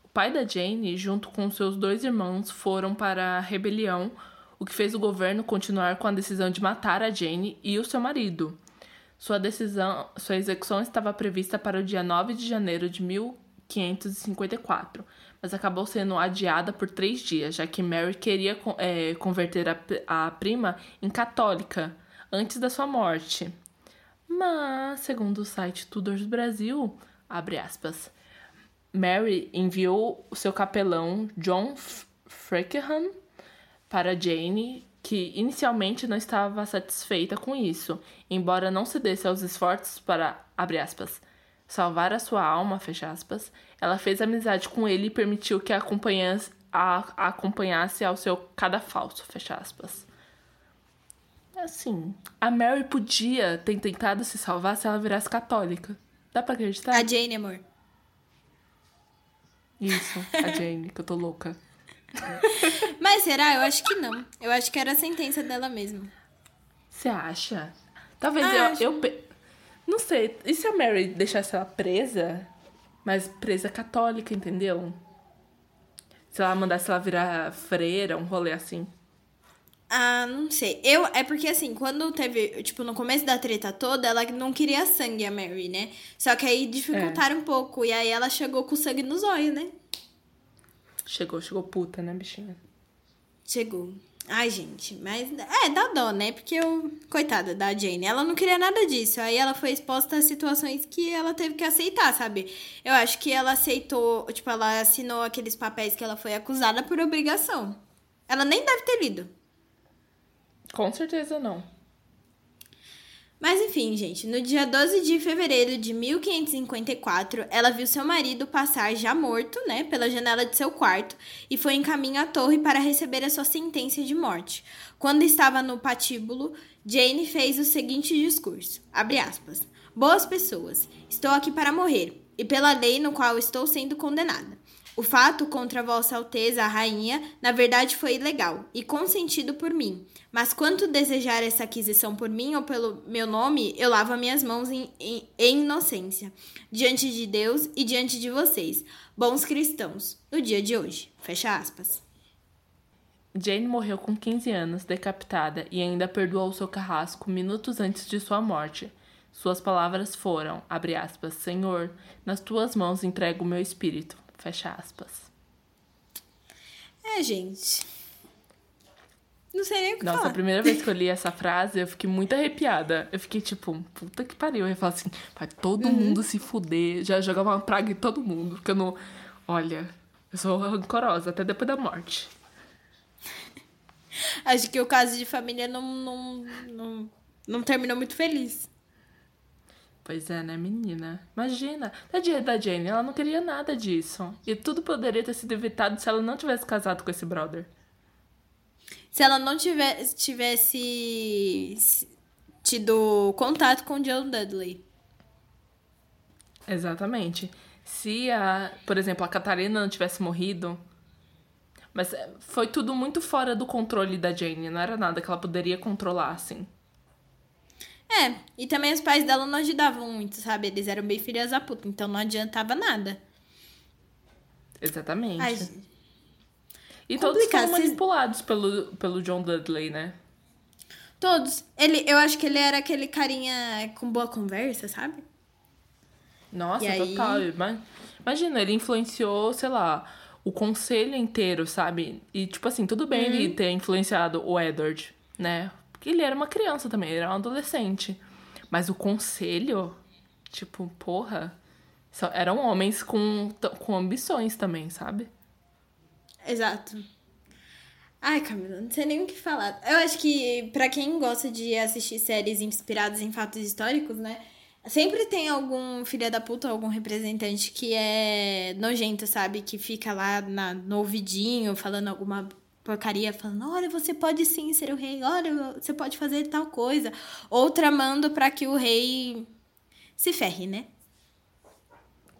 O pai da Jane, junto com seus dois irmãos, foram para a rebelião, o que fez o governo continuar com a decisão de matar a Jane e o seu marido. Sua decisão, sua execução estava prevista para o dia 9 de janeiro de 1554, mas acabou sendo adiada por três dias, já que Mary queria é, converter a, a prima em católica antes da sua morte. Mas, segundo o site Tudors Brasil, abre aspas, Mary enviou o seu capelão John Freckenham para Jane que inicialmente não estava satisfeita com isso, embora não cedesse aos esforços para, aspas, salvar a sua alma, aspas, ela fez amizade com ele e permitiu que a acompanhasse, a, a acompanhasse ao seu cadafalso, fecha aspas. Assim, a Mary podia ter tentado se salvar se ela virasse católica. Dá pra acreditar? A Jane, amor. Isso, a Jane, que eu tô louca. Mas será? Eu acho que não. Eu acho que era a sentença dela mesmo. Você acha? Talvez ah, eu, eu. Não sei. E se a Mary deixasse ela presa? Mas presa católica, entendeu? Se ela mandasse ela virar freira, um rolê assim. Ah, não sei. Eu, é porque assim, quando teve, tipo, no começo da treta toda, ela não queria sangue, a Mary, né? Só que aí dificultaram é. um pouco. E aí ela chegou com sangue nos olhos, né? Chegou, chegou puta, né, bichinha? Chegou. Ai, gente, mas é, dá dó, né? Porque eu, coitada da Jane, ela não queria nada disso. Aí ela foi exposta a situações que ela teve que aceitar, sabe? Eu acho que ela aceitou, tipo, ela assinou aqueles papéis que ela foi acusada por obrigação. Ela nem deve ter lido. Com certeza não. Mas enfim, gente, no dia 12 de fevereiro de 1554, ela viu seu marido passar já morto, né, pela janela de seu quarto e foi em caminho à torre para receber a sua sentença de morte. Quando estava no patíbulo, Jane fez o seguinte discurso: abre aspas. Boas pessoas, estou aqui para morrer. e pela lei no qual estou sendo condenada. O fato contra Vossa Alteza, a rainha, na verdade foi ilegal e consentido por mim. Mas quanto desejar essa aquisição por mim ou pelo meu nome, eu lavo minhas mãos em, em, em inocência, diante de Deus e diante de vocês, bons cristãos, no dia de hoje. Fecha aspas. Jane morreu com 15 anos, decapitada, e ainda perdoou seu carrasco minutos antes de sua morte. Suas palavras foram, aspas, Senhor, nas tuas mãos entrego o meu espírito. Fecha aspas. É, gente. Não sei nem o que Nossa, falar. a primeira vez que eu li essa frase, eu fiquei muito arrepiada. Eu fiquei tipo, puta que pariu. Eu ia falar assim, vai todo Uhum. mundo se fuder. Já jogava uma praga em todo mundo. Porque eu não. Olha, eu sou rancorosa até depois da morte. Acho que o caso de família não, não, não, não terminou muito feliz. Pois é, né, menina? Imagina, tadinha da Jane, ela não queria nada disso. E tudo poderia ter sido evitado se ela não tivesse casado com esse brother. Se ela não tivesse, tivesse tido contato com o John Dudley. Exatamente. Se a, por exemplo, a Catarina não tivesse morrido, mas é, foi tudo muito fora do controle da Jane, não era nada que ela poderia controlar, assim. É, e também os pais dela não ajudavam muito, sabe? Eles eram bem filhas da puta, então não adiantava nada. Exatamente. Ai, e todos foram manipulados pelo, pelo John Dudley, né? todos. Ele, eu acho que ele era aquele carinha com boa conversa, sabe? Nossa, E aí- total. Ima- Imagina, ele influenciou, sei lá, o conselho inteiro, sabe? E, tipo assim, tudo bem Uhum. ele ter influenciado o Edward, né? Porque ele era uma criança também, ele era um adolescente. Mas o conselho, tipo, porra, eram homens com, com ambições também, sabe? Exato. Ai, Camila, não sei nem o que falar. Eu acho que pra quem gosta de assistir séries inspiradas em fatos históricos, né? Sempre tem algum filha da puta, algum representante que é nojento, sabe? Que fica lá na, no ouvidinho falando alguma porcaria, falando: olha, você pode sim ser o rei, olha, você pode fazer tal coisa. Ou tramando pra que o rei se ferre, né?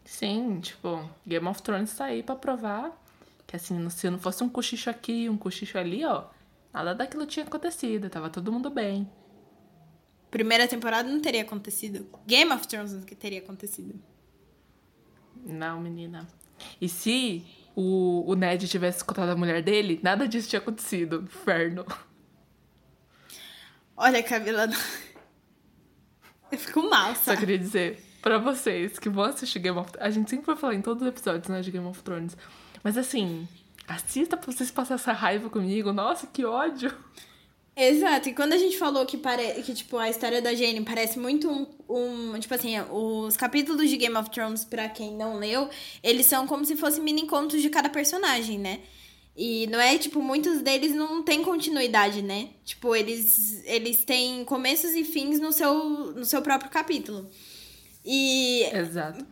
Sim, tipo, Game of Thrones tá aí pra provar que, assim, se não fosse um cochicho aqui, um cochicho ali, ó, nada daquilo tinha acontecido, tava todo mundo bem. Primeira temporada não teria acontecido. Game of Thrones não teria acontecido. Não, menina. E se o, o Ned tivesse escutado a mulher dele, nada disso tinha acontecido. Inferno. Olha, Camila. Eu fico mal, Só sabe? queria dizer pra vocês que vão assistir Game of Thrones. A gente sempre vai falar em todos os episódios, né, de Game of Thrones. Mas assim, assista pra vocês passarem essa raiva comigo. Nossa, que ódio. Exato, e quando a gente falou que, pare... que tipo, a história da Jane parece muito um, um- Tipo assim, os capítulos de Game of Thrones, pra quem não leu, eles são como se fossem mini contos de cada personagem, né? E não é, tipo, muitos deles não têm continuidade, né? Tipo, eles, eles têm começos e fins no seu, no seu próprio capítulo. E Exato.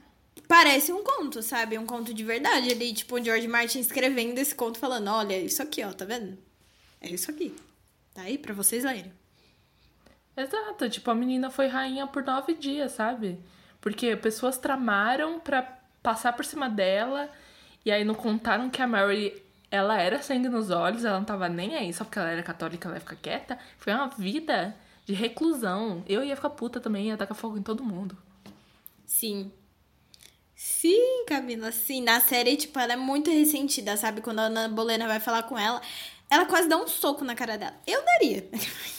parece um conto, sabe? Um conto de verdade. Ali, tipo, o George Martin escrevendo esse conto falando, olha, isso aqui, ó, tá vendo? É isso aqui. Tá aí pra vocês lerem. Exato, tipo, a menina foi rainha por nove dias, sabe? Porque pessoas tramaram pra passar por cima dela e aí não contaram que a Mary, ela era sangue nos olhos, ela não tava nem aí, só porque ela era católica, ela ia ficar quieta. Foi uma vida de reclusão. Eu ia ficar puta também, ia tacar fogo em todo mundo. Sim. Sim, Camila, sim. Na série, tipo, ela é muito ressentida, sabe? Quando a Ana Bolena vai falar com ela, ela quase dá um soco na cara dela. Eu daria.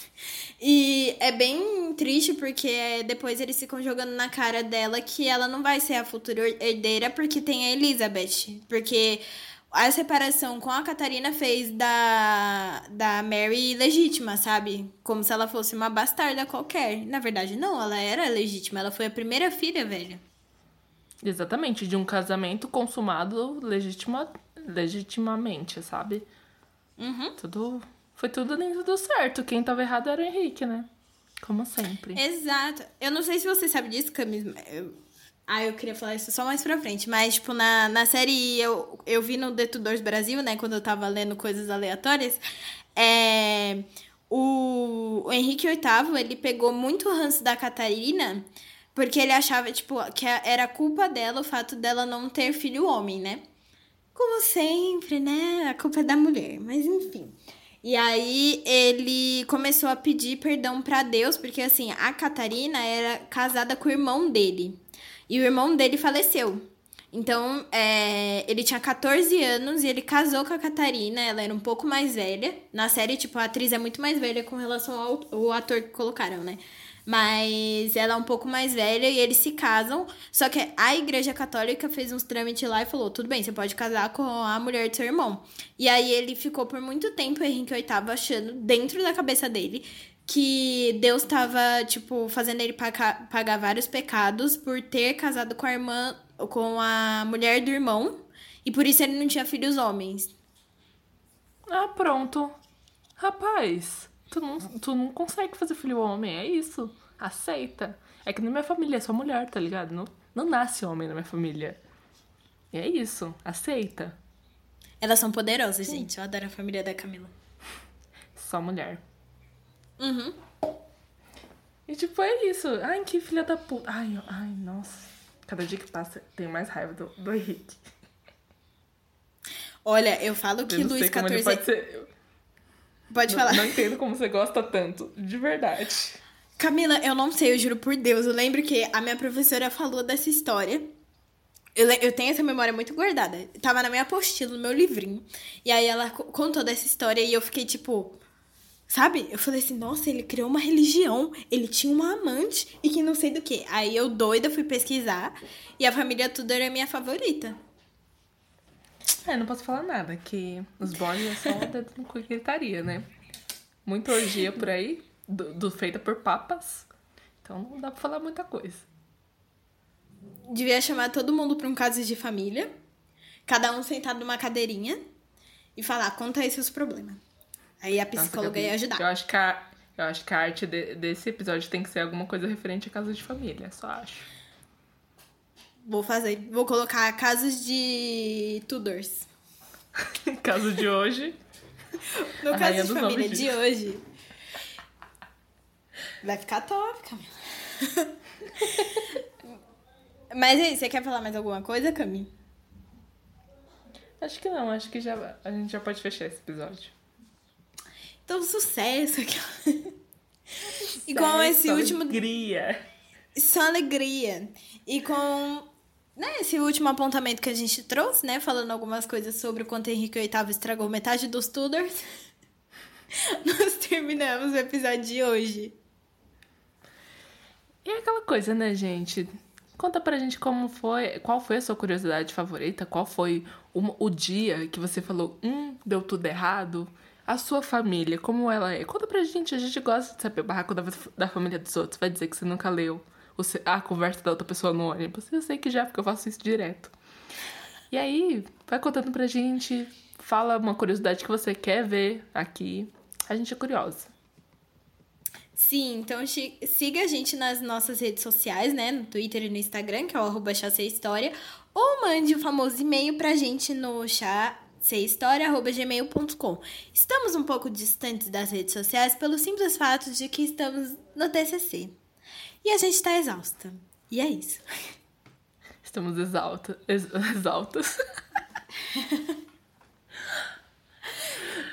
E é bem triste porque depois eles ficam jogando na cara dela que ela não vai ser a futura herdeira porque tem a Elizabeth. Porque a separação com a Catarina fez da, da Mary legítima, sabe? Como se ela fosse uma bastarda qualquer. Na verdade, não, ela era legítima. Ela foi a primeira filha, velho. Exatamente, de um casamento consumado legitima, legitimamente, sabe? Uhum. Tudo. Foi tudo nem tudo certo. Quem tava errado era o Henrique, né? Como sempre. Exato. Eu não sei se você sabe disso, Camis. Eu... Ah, eu queria falar isso só mais pra frente. Mas, tipo, na, na série eu, eu vi no The Tudors Brasil, né? Quando eu tava lendo coisas aleatórias. É... O, o Henrique VIII, ele pegou muito ranço da Catarina Porque ele achava, tipo, que era culpa dela o fato dela não ter filho homem, né? Como sempre, né? A culpa é da mulher, mas enfim. E aí ele começou a pedir perdão para Deus, porque assim, a Catarina era casada com o irmão dele. E o irmão dele faleceu. Então, é, ele tinha 14 anos e ele casou com a Catarina, ela era um pouco mais velha. Na série, tipo, a atriz é muito mais velha com relação ao, ao ator que colocaram, né? Mas ela é um pouco mais velha e eles se casam. Só que a igreja católica fez uns trâmites lá e falou: tudo bem, você pode casar com a mulher do seu irmão. E aí ele ficou por muito tempo, Henrique VIII, achando dentro da cabeça dele que Deus estava, tipo, fazendo ele pagar, vários pecados por ter casado com a irmã com a mulher do irmão e por isso ele não tinha filhos homens. Ah, pronto. Rapaz, tu não, tu não consegue fazer filho homem, é isso. Aceita. É que na minha família é só mulher, tá ligado? Não, não nasce homem na minha família. E é isso, aceita. Elas são poderosas, Sim. gente. Eu adoro a família da Camila. Só mulher. Uhum. E tipo, é isso. Ai, que filha da puta. Ai, ai, nossa. Cada dia que passa, tenho mais raiva do, do Henrique. Olha, eu falo que eu Luiz XIV. Ser... pode não, falar. Não entendo como você gosta tanto, de verdade. Camila, eu não sei, eu juro por Deus. Eu lembro que a minha professora falou dessa história. Eu, eu tenho essa memória muito guardada. Tava na minha apostila, no meu livrinho. E aí ela contou dessa história e eu fiquei tipo. Sabe? Eu falei assim, nossa, ele criou uma religião, ele tinha uma amante e que não sei do que. Aí eu doida fui pesquisar e a família Tudor é minha favorita. É, não posso falar nada, que os boys é só dedo no cu gritaria, né? Muita orgia por aí, do, do, feita por papas. Então não dá pra falar muita coisa. Devia chamar todo mundo pra um caso de família, cada um sentado numa cadeirinha e falar, conta aí seus problemas. Aí a psicóloga Nossa, ia ajudar. Eu acho que a, eu acho que a arte de, desse episódio tem que ser alguma coisa referente a casos de família, só acho. Vou fazer. Vou colocar casos de Tudors. Caso de hoje. No caso de família de hoje. Vai ficar top, Camila. Mas aí, você quer falar mais alguma coisa, Camila? Acho que não, acho que já, a gente já pode fechar esse episódio. Então, sucesso. Igual esse só último. Alegria. Só alegria. E com né, esse último apontamento que a gente trouxe, né? Falando algumas coisas sobre o quanto Henrique VIII estragou metade dos Tudors. Nós terminamos o episódio de hoje. E é aquela coisa, né, gente? Conta pra gente como foi, qual foi a sua curiosidade favorita, qual foi o, o dia que você falou, hum, deu tudo errado, a sua família, como ela é. Conta pra gente, a gente gosta de saber o barraco da, da família dos outros. Vai dizer que você nunca leu a conversa da outra pessoa no ônibus. Eu sei que já, porque eu faço isso direto. E aí, vai contando pra gente, fala uma curiosidade que você quer ver aqui. A gente é curiosa. Sim, então siga a gente nas nossas redes sociais, né? No Twitter e no Instagram, que é o arroba História, ou mande o famoso e-mail pra gente no chá sehistoria.gmail.com. Estamos um pouco distantes das redes sociais pelo simples fato de que estamos no TCC. E a gente está exausta. E é isso. Estamos exalta, ex, exaltas.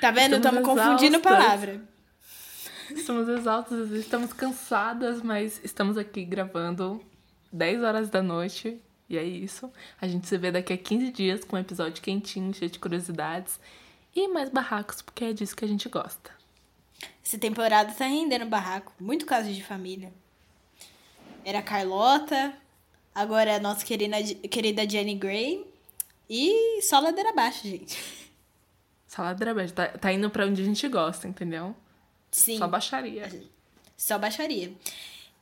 tá vendo? Estamos confundindo palavra. Estamos exaltas, estamos cansadas, mas estamos aqui gravando 10 horas da noite e é isso. A gente se vê daqui a 15 dias com um episódio quentinho, cheio de curiosidades e mais barracos, porque é disso que a gente gosta. Essa temporada tá rendendo barraco. Muito caso de família. Era a Carlota, agora é a nossa querida, querida Jenny Gray. E só ladeira abaixo, gente. Só ladeira abaixo. Tá, tá indo pra onde a gente gosta, entendeu? Sim. Só baixaria. Só baixaria.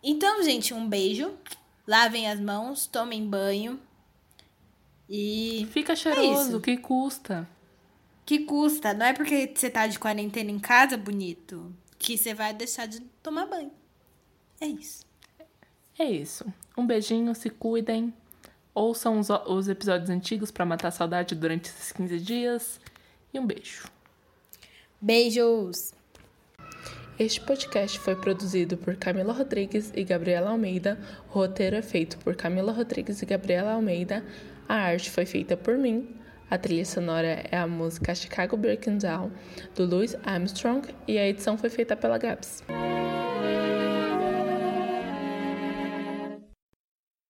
Então, gente, um beijo. Lavem as mãos, tomem banho. E. Fica é cheiroso, é que custa? Que custa? Não é porque você tá de quarentena em casa, bonito, que você vai deixar de tomar banho. É isso. É isso. Um beijinho, se cuidem. Ouçam os, os episódios antigos para matar a saudade durante esses 15 dias. E um beijo. Beijos! Este podcast foi produzido por Camila Rodrigues e Gabriela Almeida. O roteiro é feito por Camila Rodrigues e Gabriela Almeida. A arte foi feita por mim. A trilha sonora é a música Chicago Breaking Down, do Louis Armstrong, e a edição foi feita pela Gabs.